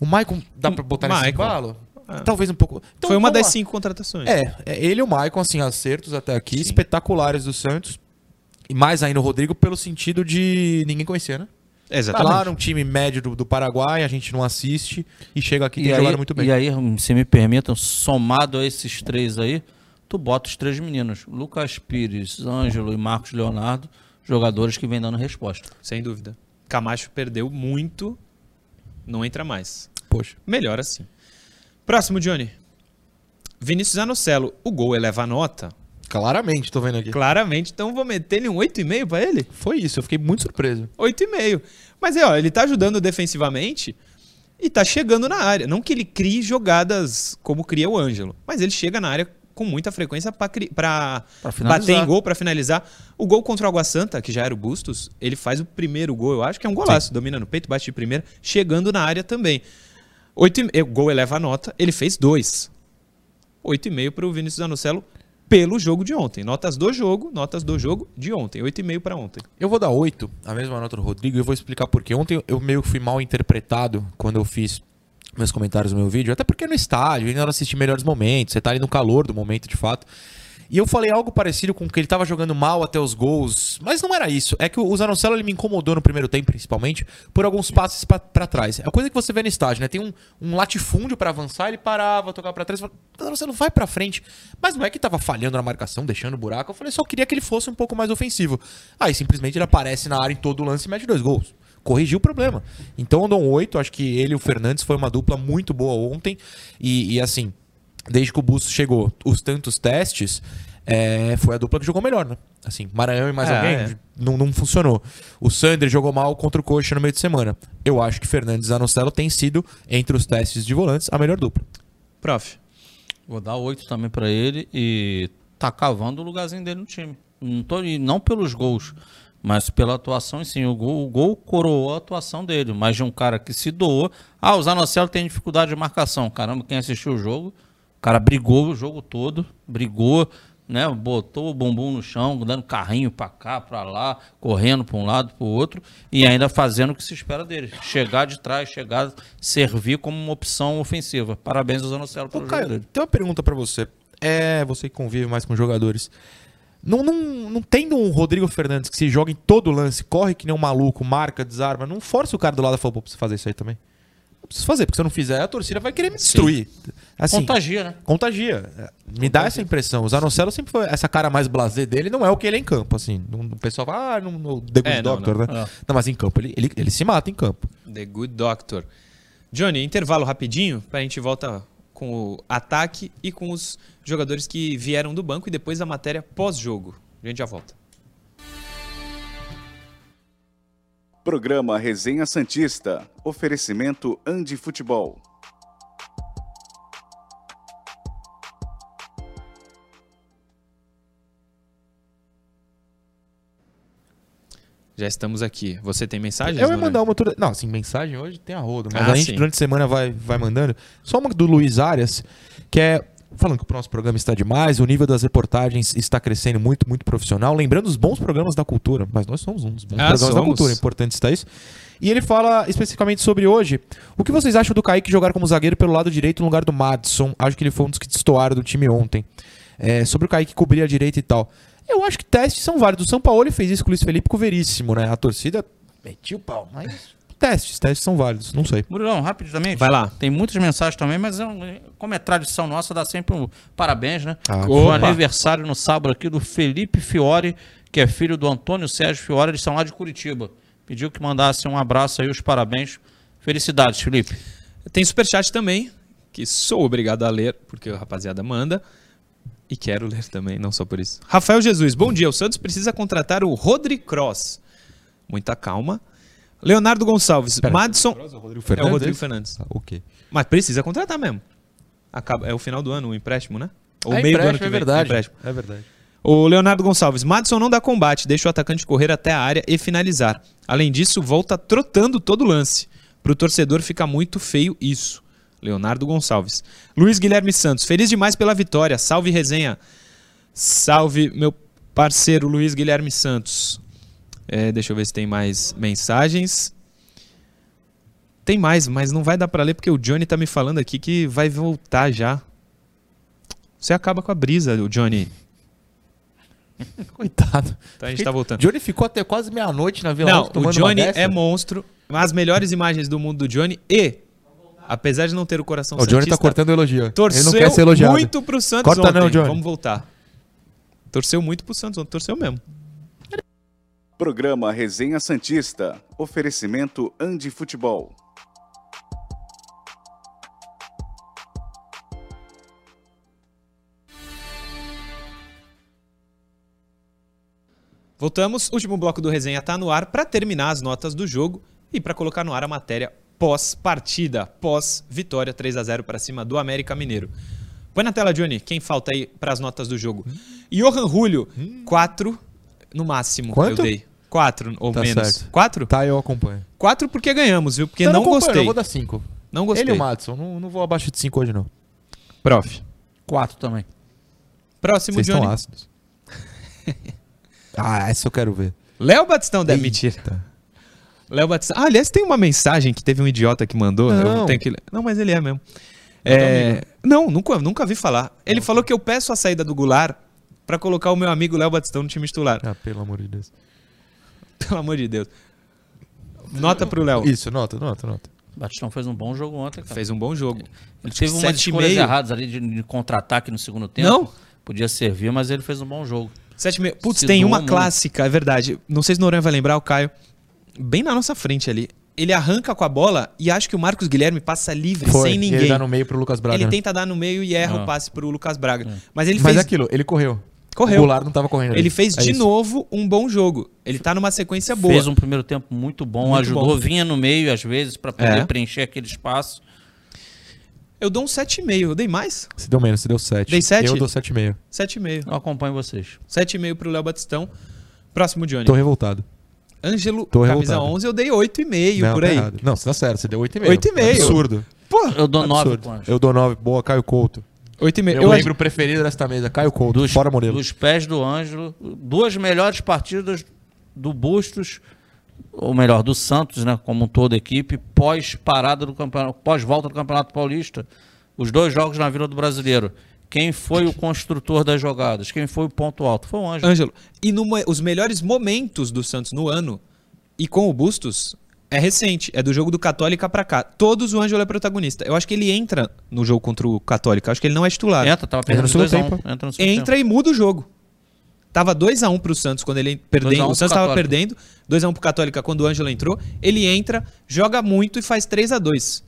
O Maicon, dá pra botar nesse Maicon. embalo? Ah. Talvez um pouco. Então, Foi uma das lá. cinco contratações. É, é, ele e o Maicon, assim, acertos até aqui, Sim. espetaculares do Santos. E mais ainda o Rodrigo, pelo sentido de ninguém conhecer, né? Exatamente. Tá lá num time médio do, do Paraguai, a gente não assiste e chega aqui e tem jogado aí, muito bem. e aí, se me permitam, somado a esses três aí, tu bota os três meninos, Lucas Pires, Ângelo e Marcos Leonardo, jogadores que vêm dando resposta. Sem dúvida. Camacho perdeu muito, não entra mais. Poxa. Melhor assim. Próximo, Johnny. Vinícius Anocelo. O gol eleva a nota? Claramente, tô vendo aqui. Claramente. Então vou meter ele um 8,5 pra ele? Foi isso, eu fiquei muito surpreso. 8,5. Mas é, ó, ele tá ajudando defensivamente e tá chegando na área. Não que ele crie jogadas como cria o Ângelo, mas ele chega na área com muita frequência finalizar. bater em gol, pra finalizar. O gol contra o Água Santa, que já era o Bustos, ele faz o primeiro gol, eu acho que é um golaço. Domina no peito, bate de primeira, chegando na área também. 8 e... O gol eleva a nota, ele fez dois. 8,5 pro Vinícius Anocelo pelo jogo de ontem. Notas do jogo, notas do jogo de ontem. 8,5 pra ontem. Eu vou dar 8, a mesma nota do Rodrigo, e eu vou explicar por quê. Ontem eu meio que fui mal interpretado quando eu fiz meus comentários no meu vídeo, até porque no estádio, ainda não assisti melhores momentos, você tá ali no calor do momento de fato. E eu falei algo parecido com que ele tava jogando mal até os gols, mas não era isso. É que o Zanocelo ele me incomodou no primeiro tempo, principalmente, por alguns passes pra trás. É a coisa que você vê no estádio, né? Tem um, um latifúndio pra avançar, ele parava, tocava pra trás, falava, Zanocelo vai pra frente. Mas não é que tava falhando na marcação, deixando buraco. Eu falei, só queria que ele fosse um pouco mais ofensivo. Aí simplesmente ele aparece na área em todo o lance e mete dois gols. Corrigiu o problema. Então eu dou um 8, acho que ele e o Fernandes foi uma dupla muito boa ontem. E, e, assim, desde que o Bustos chegou, os tantos testes, é, foi a dupla que jogou melhor, né? Assim, Maranhão e mais É, alguém é. Não, não funcionou. O Sander jogou mal contra o Coxa no meio de semana. Eu acho que Fernandes e tem sido, entre os testes de volantes, a melhor dupla. Prof. Vou dar oito também pra ele e tá cavando o lugarzinho dele no time. Não, tô, não pelos gols, mas pela atuação, sim. O gol, o gol coroou a atuação dele, mas de um cara que se doou. Ah, o Zanocelo tem dificuldade de marcação. Caramba, quem assistiu o jogo, o cara brigou o jogo todo, brigou, né? Botou o bumbum no chão, dando carrinho pra cá, pra lá, correndo pra um lado, pro outro, e ainda fazendo o que se espera dele. Chegar de trás, chegar, servir como uma opção ofensiva. Parabéns ao Zanocelo Ô, pelo jogo Caio, dele. tem uma pergunta pra você. É, você que convive mais com jogadores. Não, não, não tendo um Rodrigo Fernandes que se joga em todo lance, corre que nem um maluco, marca, desarma, não força o cara do lado e fala, pô, preciso fazer isso aí também. Preciso fazer, porque se eu não fizer, a torcida vai querer me destruir. Assim, Contagia, né? Contagia. Me dá essa impressão. O Zanocelo sempre foi. Essa cara mais blasé dele não é o que ele é em campo, assim. Não- O pessoal fala, ah, não, no The Good É, não, Doctor, não. né? É. Não, mas em campo, ele, ele, ele se mata em campo. The Good Doctor. Johnny, intervalo rapidinho, pra gente volta com o ataque e com os jogadores que vieram do banco e depois a matéria pós-jogo. A gente já volta. Programa Resenha Santista. Oferecimento Andi Futebol. Já estamos aqui. Você tem mensagens? Eu ia mandar uma toda. Não, assim, mensagem hoje tem a rodo. Mas Ah, a gente sim. durante a semana vai, vai mandando. Só uma do Luiz Arias, que é. Falando que o nosso programa está demais, o nível das reportagens está crescendo muito, muito profissional. Lembrando os bons programas da cultura. Mas nós somos um dos bons Ah, programas da somos. cultura, é importante estar isso. E ele fala especificamente sobre hoje. O que vocês acham do Kaique jogar como zagueiro pelo lado direito no lugar do Madison? Acho que ele foi um dos que destoaram do time ontem. É, sobre o Kaique cobrir a direita e tal. Eu acho que testes são válidos. O São Paulo fez isso com o Luiz Felipe com o Veríssimo, né? A torcida metiu o pau, mas testes, testes são válidos, não sei. Murilão, rapidamente. Vai lá. Tem muitas mensagens também, mas é um- como é tradição nossa, dá sempre um parabéns, né? Ah, Foi opa. aniversário no sábado aqui do Felipe Fiore, que é filho do Antônio Sérgio Fiore, eles são lá de Curitiba. Pediu que mandasse um abraço aí, os parabéns. Felicidades, Felipe. Tem superchat também, que sou obrigado a ler, porque a rapaziada manda. E quero ler também, não só por isso. Rafael Jesus, bom dia. O Santos precisa contratar o Rodri Cross. Muita calma. Leonardo Gonçalves, Pera, Madison. é o Rodrigo É o Fernandes? Rodrigo Fernandes. Ah, ok. Mas precisa contratar mesmo. Acaba, é o final do ano o empréstimo, né? Ou É meio do ano que é vem. verdade. empréstimo. É verdade. O Leonardo Gonçalves, Madison não dá combate, deixa o atacante correr até a área e finalizar. Além disso, volta trotando todo o lance. Pro torcedor fica muito feio isso. Leonardo Gonçalves. Luiz Guilherme Santos, feliz demais pela vitória. Salve resenha. Salve meu parceiro Luiz Guilherme Santos. É, deixa eu ver se tem mais mensagens. Tem mais, mas não vai dar pra ler porque o Johnny tá me falando aqui que vai voltar já. Você acaba com a brisa, o Johnny. (laughs) Coitado. Então a gente tá voltando. Johnny ficou até quase meia-noite na Vila Não, Alta o Johnny é monstro. As melhores imagens do mundo do Johnny e, apesar de não ter o coração O Johnny tá cortando elogio. Ele torceu não quer ser elogiado. muito pro Santos Corta ontem. não, Johnny. Vamos voltar. Torceu muito pro Santos ontem. Torceu mesmo. Programa Resenha Santista. Oferecimento Andi Futebol. Voltamos. Último bloco do resenha tá no ar para terminar as notas do jogo e para colocar no ar a matéria pós-partida, pós-vitória 3 a 0 para cima do América Mineiro. Põe na tela, Johnny, quem falta aí para as notas do jogo. Johan Julio, 4 no máximo Quanto? eu dei. 4 ou Tá menos. certo. 4? Tá, eu acompanho. 4 porque ganhamos, viu? Porque Eu não, acompanho, gostei. Eu vou dar 5. Não gostei. Ele e o Madison. Não, não vou abaixo de 5 hoje, não. Prof. Quatro também. Próximo, Vocês Johnny. estão ácidos. (laughs) ah, essa eu quero ver. Léo Batistão, deve Eita. mentira. Léo Batistão. Ah, aliás, tem uma mensagem que teve um idiota que mandou. Eu Não. tenho que... Não, mas ele é mesmo. É... Não, nunca, nunca vi falar. Ele falou que eu peço a saída do Goulart pra colocar o meu amigo Léo Batistão no time titular. Ah, pelo amor de Deus. (laughs) Pelo amor de Deus. Nota pro Léo. Isso, nota, nota, nota. Batistão fez um bom jogo ontem, cara. Fez um bom jogo. Ele teve umas sete escolhas erradas ali de, de contra-ataque no segundo tempo. Não? Podia servir, mas ele fez um bom jogo. Sete e meio. Putz, Se tem uma muito. clássica, é verdade. Não sei se o Noronha vai lembrar, o Caio. Bem na nossa frente ali. Ele arranca com a bola e acho que o Marcos Guilherme passa livre, Foi. sem ninguém. Ele dá no meio pro Lucas Braga. Ele né? tenta dar no meio e erra Ah. o passe pro Lucas Braga. Mas ele Mas fez, é aquilo, ele correu. Correu. O Goulart não tava correndo. ali. Ele fez É de isso. novo um bom jogo. Ele tá numa sequência boa. Fez um primeiro tempo muito bom, Muito ajudou, bom. vinha no meio às vezes pra poder É. preencher aquele espaço. Eu dou um 7,5. Eu dei mais? Se deu menos, se deu 7. Dei sete? Eu dou 7,5. 7,5. Eu acompanho vocês. 7,5 pro Léo Batistão. Próximo, Johnny. Tô revoltado. Ângelo, tô camisa revoltado. 11, eu dei 8,5 não, por tá aí. errado. Não, você tá certo, você deu 8,5. 8,5. Absurdo. Pô, Eu dou nove Absurdo. pontos. Eu dou 9. Boa, Caio Couto. 8,5. Meu Eu, membro preferido desta mesa, Caio Couto. Dos, Fora Murilo. dos pés do Ângelo, duas melhores partidas do Bustos, ou melhor, do Santos, né, como um todo equipe, pós parada do campeonato, pós volta do Campeonato Paulista, os dois jogos na Vila do Brasileiro. Quem foi o construtor das jogadas? Quem foi o ponto alto? Foi o Ângelo. Ângelo, e numa- os melhores momentos do Santos no ano, e com o Bustos, é recente. É do jogo do Católica pra cá. Todos o Ângelo é protagonista. Eu acho que ele entra no jogo contra o Católica. Eu acho que ele não é titular. Entra, tava perdendo no segundo 2 a 1. tempo. Entra no entra e muda o jogo. Tava 2x1 pro Santos quando ele 2 a perdendo. 1 O Santos tava perdendo. 2x1 pro Católica quando o Ângelo entrou. Ele entra, joga muito e faz 3x2.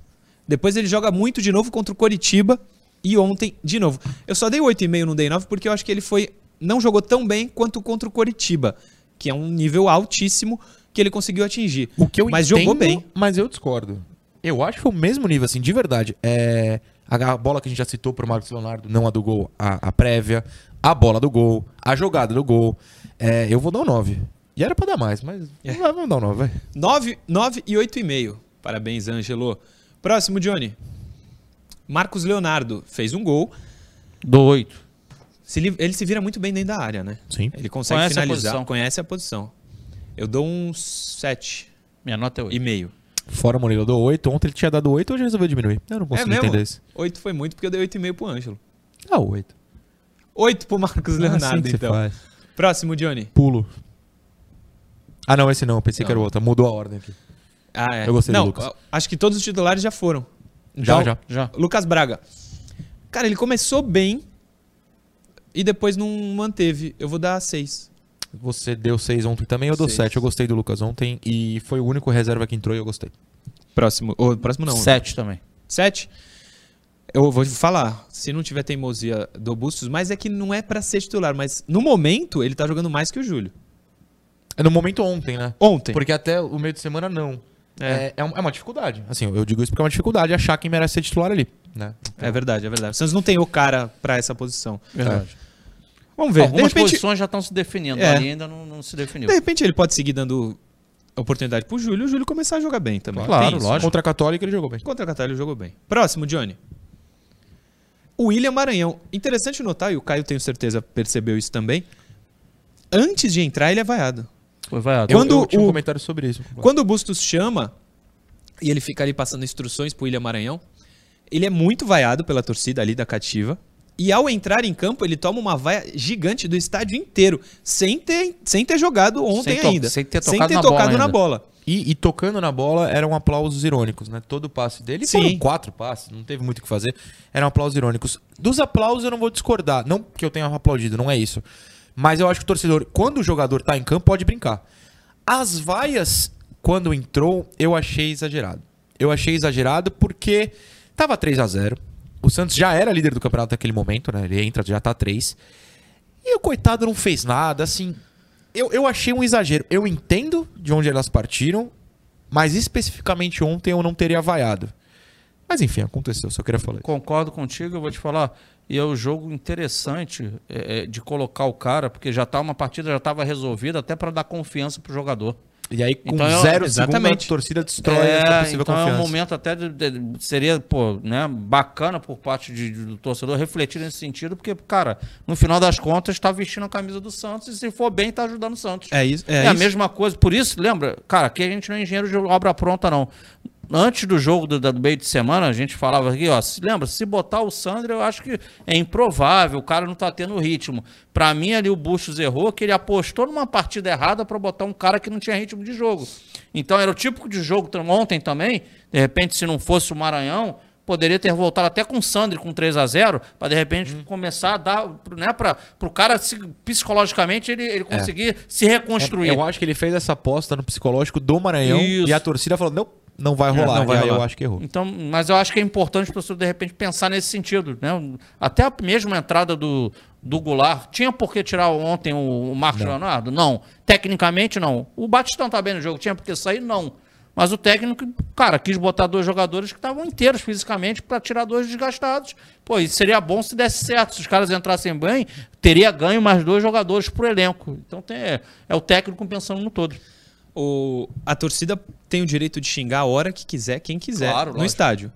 Depois ele joga muito de novo contra o Coritiba. E ontem, de novo. Eu só dei 8,5, não dei 9, porque eu acho que ele foi. Não jogou tão bem quanto contra o Coritiba. Que é um nível altíssimo que ele conseguiu atingir. O que eu Mas entendo, jogou bem. Mas eu discordo. Eu acho que foi o mesmo nível, assim, de verdade. É, a bola que a gente já citou pro Marcos Leonardo, não a do gol, a, a prévia, a bola do gol, a jogada do gol. É, eu vou dar um 9. E era pra dar mais, mas É. vai, vamos dar um 9, vai. 9, 9 e 8,5. Parabéns, Ângelo. Próximo, Johnny. Marcos Leonardo fez um gol. Do 8. Se li- ele se vira muito bem dentro da área, né? Sim. Ele consegue Conhece a finalizar, posição. conhece a posição. Eu dou um 7 Minha nota é 8. e meio. Fora Murilo, eu dou 8. Ontem ele tinha dado 8, hoje resolveu diminuir. Eu não É consigo mesmo? entender isso. 8 foi muito porque eu dei 8,5 pro Ângelo. Ah, 8. 8 pro Marcos Leonardo, assim que se então. faz. Próximo, Johnny. Pulo. Ah, não, esse não. Eu pensei Não. que era o outro. Mudou a ordem aqui. Ah, é. Eu gostei do Não, Lucas. ó, acho que todos os titulares já foram. Já, Então, já. Já. Lucas Braga. Cara, ele começou bem e depois não manteve. Eu vou dar 6. Você deu 6 ontem também, eu dou Seis. 7. Eu gostei do Lucas ontem e foi o único reserva que entrou e eu gostei. Próximo. Ou, próximo não. 7 também. 7. Eu vou falar, se não tiver teimosia do Bustos, mas é que não é pra ser titular, mas no momento ele tá jogando mais que o Júlio. É no momento ontem, né? Ontem. Porque até o meio de semana não. É. É, é, um- é uma dificuldade. Assim, eu digo isso porque é uma dificuldade achar quem merece ser titular ali, né? É verdade, é verdade. O Santos não tem o cara pra essa posição. Verdade. Vamos ver. Algumas repente, posições já estão se definindo, É. ali ainda não, não se definiu. de repente ele pode seguir dando oportunidade pro Júlio e o Júlio começar a jogar bem também. Claro, lógico. Contra a Católica ele jogou bem. Contra a Católica ele jogou bem. Próximo, Johnny. O William Maranhão. Interessante notar, e o Caio tenho certeza percebeu isso também. Antes de entrar, ele é vaiado. Foi vaiado. Eu, Quando eu tinha um o- comentário sobre isso. Quando o Bustos chama e ele fica ali passando instruções pro William Maranhão, ele é muito vaiado pela torcida ali da cativa. E ao entrar em campo, ele toma uma vaia gigante do estádio inteiro, sem ter, sem ter jogado ontem Sem ainda. sem ter tocado na bola tocado na ainda. bola. E, e tocando na bola eram aplausos irônicos, né? Todo passe dele. Sim. Foram quatro passes, não teve muito o que fazer. Eram aplausos irônicos. Dos aplausos eu não vou discordar. Não que eu tenha aplaudido, não é isso. Mas eu acho que o torcedor, quando o jogador tá em campo, pode brincar. As vaias, quando entrou, eu achei exagerado. Eu achei exagerado porque tava 3 a 0 O Santos já era líder do campeonato naquele momento, né? Ele entra, já tá 3. E o coitado não fez nada, assim. Eu, eu achei um exagero. Eu entendo de onde elas partiram, mas especificamente ontem eu não teria vaiado. Mas enfim, aconteceu, só queria falar. isso. Concordo contigo, eu vou te falar. E é um jogo interessante é, é, de colocar o cara, porque já tá uma partida já estava resolvida, até para dar confiança pro jogador. E aí, com Então, eu- zero exatamente. segundo, a torcida destrói É, essa possível então é um confiança. momento até de, de- seria pô, né, bacana por parte de- do torcedor refletir nesse sentido, porque, cara, no final das contas, está vestindo a camisa do Santos e se for bem, está ajudando o Santos. É isso. É, É, a isso. mesma coisa. Por isso, lembra, cara, aqui a gente não é engenheiro de obra pronta, não. Antes do jogo do, do meio de semana, a gente falava aqui, ó, se, lembra, se botar o Sandro, eu acho que é improvável, o cara não tá tendo ritmo. Pra mim, ali o Bustos errou, que ele apostou numa partida errada pra botar um cara que não tinha ritmo de jogo. Então era o típico de jogo ontem também, de repente, se não fosse o Maranhão, poderia ter voltado até com o Sandro com 3 a 0 para de repente começar a dar, né, para o cara se- psicologicamente ele, ele conseguir se reconstruir. É, eu acho que ele fez essa aposta no psicológico do Maranhão Isso. e a torcida falou: não, não vai rolar. não vai aí rolar. eu acho que errou. Então, mas eu acho que é importante as pessoas, de repente, pensar nesse sentido. Né? Até a mesma entrada do, do Goulart, tinha por que tirar ontem o, o Marcos Leonardo? Não. Tecnicamente, não. O Batistão tá bem no jogo, tinha por que sair? Não. Mas o técnico, cara, quis botar dois jogadores que estavam inteiros fisicamente para tirar dois desgastados. Pô, isso seria bom se desse certo. Se os caras entrassem bem, teria ganho mais dois jogadores pro elenco. Então tem, é, é o técnico pensando no todo. O, a torcida tem o direito de xingar a hora que quiser, quem quiser, Claro, no lógico. estádio.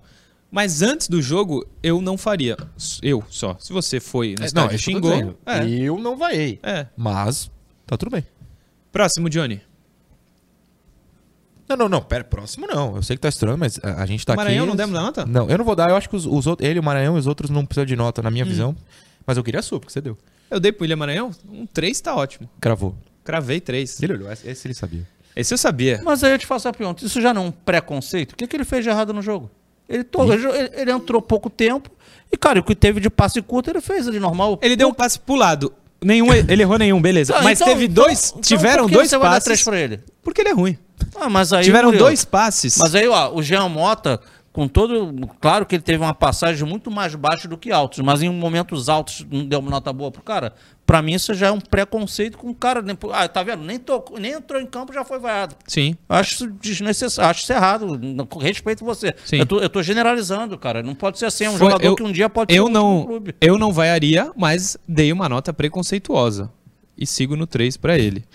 Mas antes do jogo, eu não faria. Eu só. Se você foi no É, estádio tô xingou. É, Eu não vaiei. é. Mas tá tudo bem. Próximo, Johnny. Não, não, não. Pera, próximo não. Eu sei que tá estranho, mas a, a gente tá Maranhão aqui. não demos nota? Não, eu não vou dar. Eu acho que os, os outros, ele, o Maranhão e os outros não precisam de nota, na minha Hum. visão. Mas eu queria a sua, porque você deu. Eu dei pro William Maranhão? Um 3 tá ótimo. Cravou. Cravei 3. Ele olhou, esse, esse ele sabia. Esse eu sabia. Mas aí eu te faço a pergunta: isso já não é um preconceito? O que, que ele fez de errado no jogo? Ele, to- ele, ele entrou pouco tempo e, cara, o que teve de passe curto ele fez ali normal. Ele deu um passe pro lado. Nenhum, ele errou nenhum, beleza. Ah, Mas então- teve então- dois. então tiveram por que dois você vai dar três passes. pra ele? Porque ele é ruim. Ah, mas aí, tiveram dois passes. Mas aí, ó, o Jean Mota, com todo. Claro que ele teve uma passagem muito mais baixa do que altos, mas em momentos altos não deu uma nota boa pro cara. Pra mim, isso já é um preconceito com o cara. nem- Ah, tá vendo? Nem, tocou, nem entrou em campo já foi vaiado. Sim. Eu Acho isso desnecessário, acho isso errado. Com Respeito você. Sim. Eu tô, eu tô generalizando, cara. Não pode ser assim. É um Foi- jogador eu- que um dia pode ser Eu útil no não, clube. eu não vaiaria, mas dei uma nota preconceituosa. E sigo no 3 pra ele.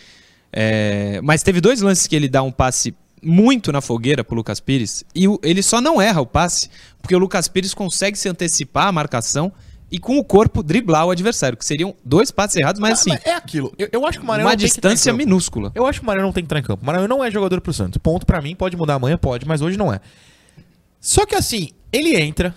É, mas teve dois lances que ele dá um passe muito na fogueira pro Lucas Pires. E o- ele só não erra o passe, porque o Lucas Pires consegue se antecipar a marcação e com o corpo driblar o adversário, que seriam dois passes errados, mas assim, é aquilo. Eu, eu acho que o Maranhão uma distância minúscula. Eu acho que o Maranhão não tem que entrar em campo. O Maranhão não é jogador pro Santos. Ponto pra mim, pode mudar amanhã, pode, mas hoje não é. Só que assim, ele entra,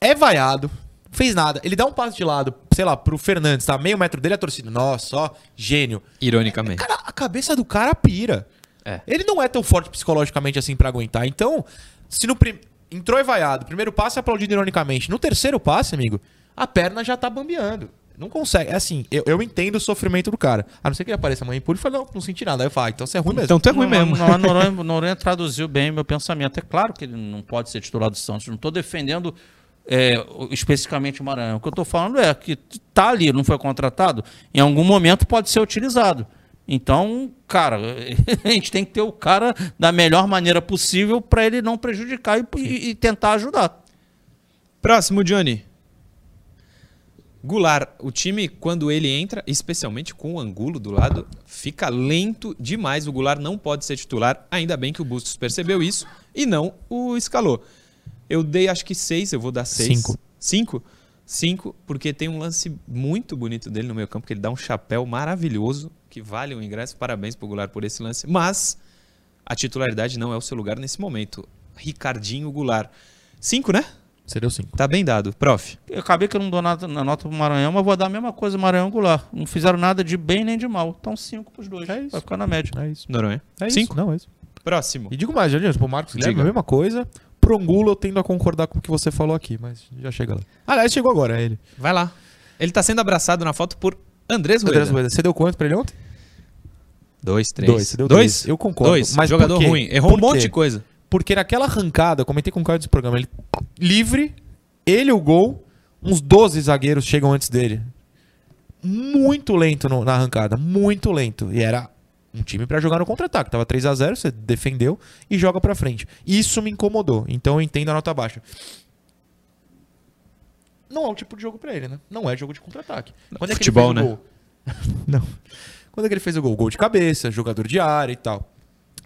é vaiado, fez nada. Ele dá um passo de lado, sei lá, pro Fernandes, tá? Meio metro dele, a torcida. Nossa, ó, gênio. Ironicamente. Cara, a cabeça do cara pira. É. Ele não é tão forte psicologicamente assim pra aguentar. Então, se no prim... entrou e vaiado, primeiro passe é aplaudido ironicamente. No terceiro passe, amigo, a perna já tá bambeando. Não consegue. É assim, eu, eu entendo o sofrimento do cara. A não ser que ele apareça amanhã puro e fale, não, não senti nada. Aí eu falo, ah, então você é ruim mesmo. Então tu é ruim Não, mesmo. Não, a (laughs) Noronha, Noronha traduziu bem meu pensamento. É claro que ele não pode ser titular do Santos. Não estou defendendo é, especificamente o Maranhão. O que eu estou falando é que tá ali, não foi contratado, em algum momento pode ser utilizado. Então, cara, (laughs) a gente tem que ter o cara da melhor maneira possível para ele não prejudicar e, e- tentar ajudar. Próximo, Johnny. Goulart, o time, quando ele entra, especialmente com o Angulo do lado, fica lento demais. O Goulart não pode ser titular. Ainda bem que o Bustos percebeu isso e não o escalou. Eu dei acho que seis, eu vou dar seis. Cinco. Cinco? Cinco, porque tem um lance muito bonito dele no meio campo, que ele dá um chapéu maravilhoso, que vale o ingresso. Parabéns pro Goulart por esse lance. Mas a titularidade não é o seu lugar nesse momento. Ricardinho Goulart. Cinco, né? Você deu cinco. Tá bem dado. Prof. Eu acabei que eu não dou nada na nota pro Maranhão, mas vou dar a mesma coisa Maranhão Goulart. Não fizeram nada de bem nem de mal. Então cinco pros dois. É isso. Vai ficar na média. É isso. Noronha. É isso. Cinco? Não, é isso. Próximo. E digo mais, Jadinho, pro Marcos Guilherme, a mesma coisa. Pro Angulo eu tendo a concordar com o que você falou aqui, mas já chega lá. Aliás, chegou agora, é ele. Vai lá. Ele tá sendo abraçado na foto por Andrés Rueda. Andrés Rueda, Você deu quanto pra ele ontem? Dois, três. Dois, você deu Dois? dois. Eu concordo. Dois. Mas Jogador ruim. Errou um monte de coisa. Porque naquela arrancada, eu comentei com o cara desse programa, ele livre, ele o gol, uns 12 zagueiros chegam antes dele. Muito lento no- na arrancada, muito lento. E era um time pra jogar no contra-ataque. Tava 3 a 0 você defendeu e joga pra frente. Isso me incomodou. Então eu entendo a nota baixa. Não é o tipo de jogo pra ele, né? Não é jogo de contra-ataque. Quando é que ele fez o né? gol? (laughs) Não. Quando é que ele fez o gol? Gol de cabeça, jogador de área e tal.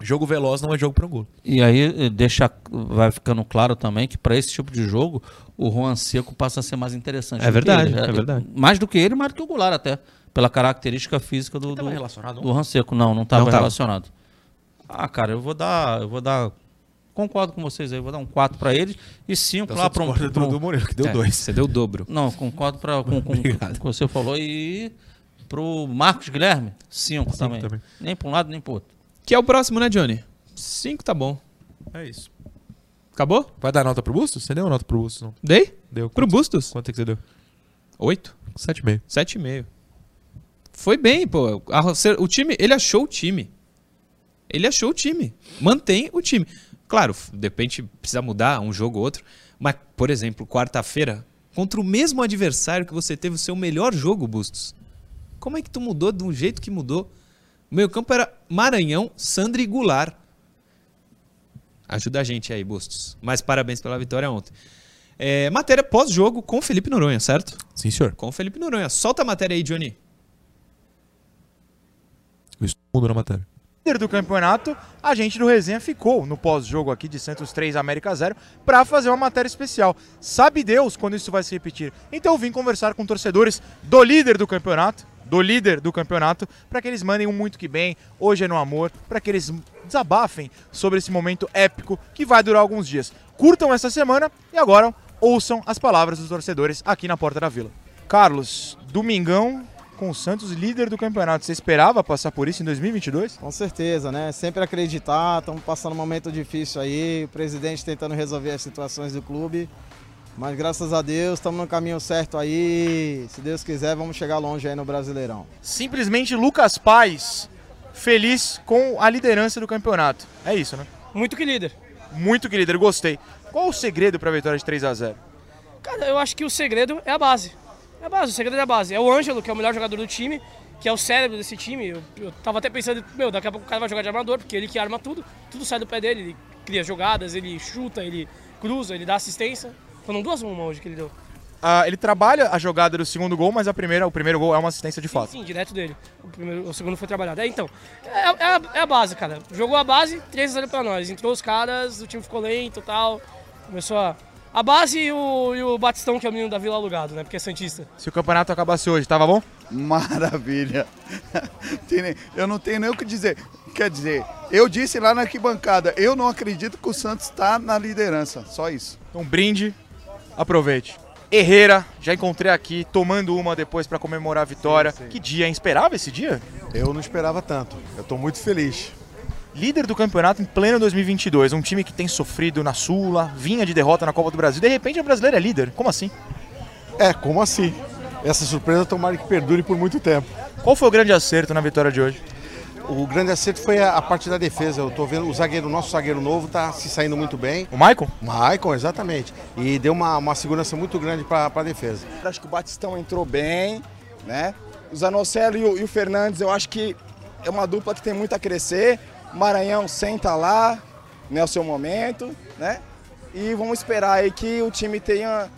Jogo veloz não é jogo pro Angulo. E aí eh, deixa, vai ficando claro também que para esse tipo de jogo, o Juan Seco passa a ser mais interessante. É verdade, ele. é verdade. Mais do que ele, mais do que o Goulart até. Pela característica física do, do, relacionado, não? do Juan Seco. Não, não estava relacionado. Ah, cara, eu vou dar. Eu vou dar. Concordo com vocês aí, eu vou dar um 4 para eles e 5 lá para um. um- do, do Murilo, que deu É, dois. Você deu o dobro. Não, concordo pra, com, com, com o que você falou. E pro Marcos Guilherme, 5 também. também. Nem para um lado, nem para outro. Que é o próximo, né, Johnny? Cinco tá bom. É isso. Acabou? Vai dar nota pro Bustos? Você deu uma nota pro Bustos? Não. Dei? Deu. Pro Quanto, Bustos? quanto é que você deu? Oito. 7,5. Sete e meio. Foi bem, pô. A- O time, ele achou o time. Ele achou o time. Mantém o time. Claro, de repente precisa mudar um jogo ou outro. Mas, por exemplo, quarta-feira, contra o mesmo adversário que você teve o seu melhor jogo, Bustos. Como é que tu mudou de um jeito que mudou? O meio campo era Maranhão, Sandro e Goulart. Ajuda a gente aí, Bustos. Mas parabéns pela vitória ontem. É, matéria pós-jogo com Felipe Noronha, certo? Sim, senhor. Com Felipe Noronha. Solta a matéria aí, Johnny. Eu mundo na matéria. líder do campeonato, a gente do Resenha ficou no pós-jogo aqui de Santos 3 América 0 para fazer uma matéria especial. Sabe Deus quando isso vai se repetir. Então eu vim conversar com torcedores do líder do campeonato, do líder do campeonato, para que eles mandem um muito que bem, hoje é no amor, para que eles desabafem sobre esse momento épico que vai durar alguns dias. Curtam essa semana e agora ouçam as palavras dos torcedores aqui na Porta da Vila. Carlos, domingão com o Santos líder do campeonato. Você esperava passar por isso em 2022? Com certeza, né? Sempre acreditar, estamos passando um momento difícil aí, o presidente tentando resolver as situações do clube. Mas graças a Deus estamos no caminho certo aí. Se Deus quiser, vamos chegar longe aí no Brasileirão. Simplesmente Lucas Paz feliz com a liderança do campeonato. É isso, né? Muito que líder. Muito que líder, gostei. Qual o segredo para a vitória de 3 a 0? Cara, eu acho que o segredo é a base. É a base, o segredo é a base. É o Ângelo, que é o melhor jogador do time, que é o cérebro desse time. Eu, eu tava até pensando, meu, daqui a pouco o cara vai jogar de armador, porque ele que arma tudo, tudo sai do pé dele. Ele cria jogadas, ele chuta, ele cruza, ele dá assistência. Foram duas uma hoje que ele deu. Ah, ele trabalha a jogada do segundo gol, mas a primeira, o primeiro gol é uma assistência de fato. Sim, direto dele. O, primeiro, o segundo foi trabalhado. É, então, é, é a, é a base, cara. Jogou a base, 3 a 0 pra nós. Entrou os caras, o time ficou lento e tal. Começou a. A base e o, e o Batistão, que é o menino da Vila Alugado, né? Porque é Santista. Se o campeonato acabasse hoje, tava bom? Maravilha. (laughs) Eu não tenho nem o que dizer. Quer dizer, eu disse lá na arquibancada, eu não acredito que o Santos está na liderança. Só isso. Um brinde, aproveite. Herrera, já encontrei aqui, tomando uma depois para comemorar a vitória. Que dia, hein? Esperava esse dia? Eu não esperava tanto. Eu tô muito feliz. Líder do campeonato em pleno 2022, um time que tem sofrido na Sula, vinha de derrota na Copa do Brasil. De repente, a brasileira é líder. Como assim? É, como assim? Essa surpresa tomara que perdure por muito tempo. Qual foi o grande acerto na vitória de hoje? O grande acerto foi a, a parte da defesa. Eu tô vendo o zagueiro, nosso zagueiro novo, tá se saindo muito bem. O Maicon? Maicon, exatamente. E deu uma, uma segurança muito grande para a defesa. Acho que o Batistão entrou bem, né? O Zanocelo e o, e o Fernandes, eu acho que é uma dupla que tem muito a crescer. Maranhão senta lá, né, o seu momento, né? E vamos esperar aí que o time tenha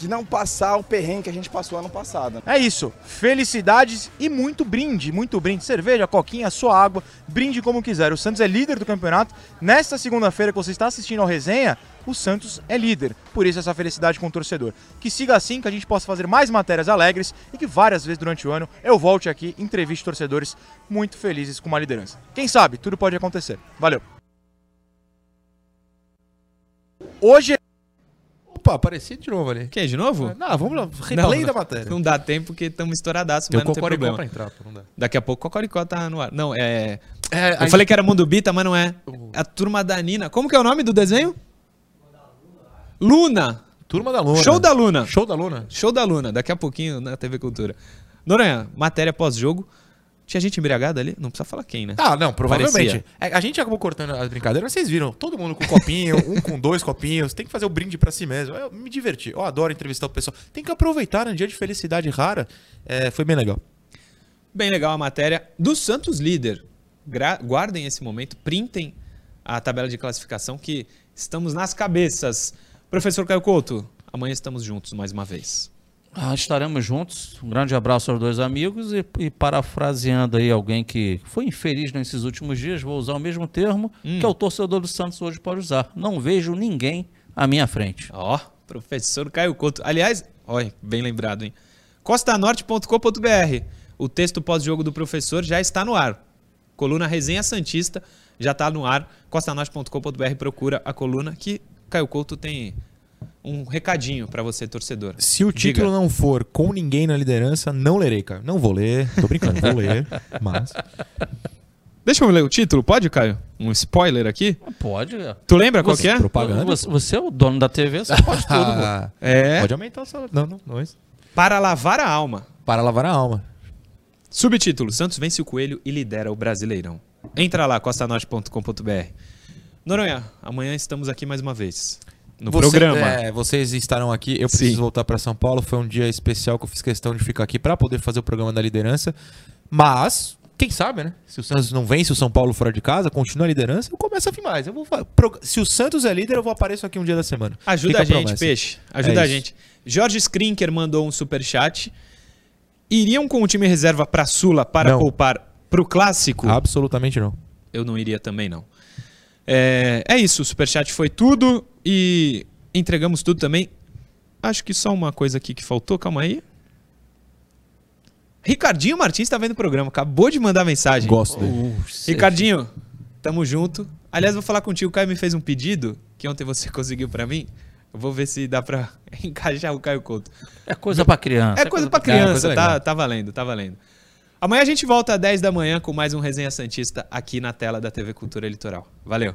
de não passar o perrengue que a gente passou ano passado. É isso. Felicidades e muito brinde, muito brinde. Cerveja, coquinha, sua água, brinde como quiser. O Santos é líder do campeonato. Nesta segunda-feira que você está assistindo ao resenha, o Santos é líder. Por isso essa felicidade com o torcedor. Que siga assim, que a gente possa fazer mais matérias alegres e que várias vezes durante o ano eu volte aqui, entreviste torcedores muito felizes com uma liderança. Quem sabe, tudo pode acontecer. Valeu. Hoje Opa, apareci de novo ali. Quem, de novo? Não, vamos lá. Replay Não, da matéria. Não dá tempo porque estamos estouradaços, Tem mas não tem Cocoricó problema. pra entrar, pô, não dá. Daqui a pouco o Cocoricó tá no ar. Não, é... É, Eu a falei que era Mundo Bita, mas não é. É a Turma da Nina. Como que é o nome do desenho? Luna. Turma da Luna. Show da Luna. Show da Luna. Show da Luna. Daqui a pouquinho na TV Cultura. Noronha, matéria pós-jogo. Tinha gente embriagada ali? Não precisa falar quem, né? Ah, não, provavelmente. Parecia. É, a gente acabou cortando as brincadeiras, mas vocês viram, todo mundo com copinho, (laughs) um com dois copinhos, tem que fazer o brinde pra si mesmo. Eu me diverti, eu adoro entrevistar o pessoal. Tem que aproveitar um dia de felicidade rara. É, foi bem legal. Bem legal a matéria do Santos líder. Gra- guardem esse momento, printem a tabela de classificação que estamos nas cabeças. Professor Caio Couto, amanhã estamos juntos mais uma vez. Ah, estaremos juntos. Um grande abraço aos dois amigos e, e parafraseando aí alguém que foi infeliz nesses últimos dias, vou usar o mesmo termo Hum. que é o torcedor do Santos hoje pode usar. Não vejo ninguém à minha frente. Ó, professor Caio Couto. Aliás, olha, bem lembrado, hein? costanorte.com.br. O texto pós-jogo do professor já está no ar. Coluna Resenha Santista já está no ar. costanorte.com.br procura a coluna que Caio Couto tem um recadinho para você, torcedor. Se o título Diga. não for com ninguém na liderança, não lerei, cara. Não vou ler, tô brincando, vou ler, (laughs) mas... Deixa eu ler o título, pode, Caio? Um spoiler aqui? Pode. Tu lembra qual que é? Propaganda. Você, você é o dono da TV, você pode tudo. pô. Ah, (laughs) É. Pode aumentar o salário. Não, não, não é. Para lavar a alma. Para lavar a alma. Subtítulo: Santos vence o Coelho e lidera o Brasileirão. Entra lá, costanorte.com.br. Noronha, amanhã estamos aqui mais uma vez. No Você- programa. é, vocês estarão aqui. Eu preciso Sim. voltar para São Paulo. Foi um dia especial que eu fiz questão de ficar aqui para poder fazer o programa da liderança. Mas, quem sabe, né? Se o Santos não vence o São Paulo fora de casa, continua a liderança, eu começo a vir mais. Eu vou Se o Santos é líder, eu vou aparecer aqui um dia da semana. Ajuda Fica a gente, promessa. peixe. Ajuda É a isso. gente. Jorge Skrinker mandou um superchat. Iriam com o time reserva para Sula para Não. poupar pro clássico? Absolutamente não. Eu não iria também, não. É, é isso, o superchat foi tudo e entregamos tudo também. Acho que só uma coisa aqui que faltou, calma aí. Ricardinho Martins está vendo o programa, acabou de mandar mensagem. Gosto dele. Uh, Ricardinho, tamo junto. Aliás, vou falar contigo, o Caio me fez um pedido que ontem você (laughs) conseguiu pra mim. Eu vou ver se dá pra (laughs) encaixar o Caio Couto. É coisa pra criança. É coisa pra É, criança, coisa tá, legal. tá valendo, tá valendo. Amanhã a gente volta às 10 da manhã com mais um Resenha Santista aqui na tela da TV Cultura Litoral. Valeu.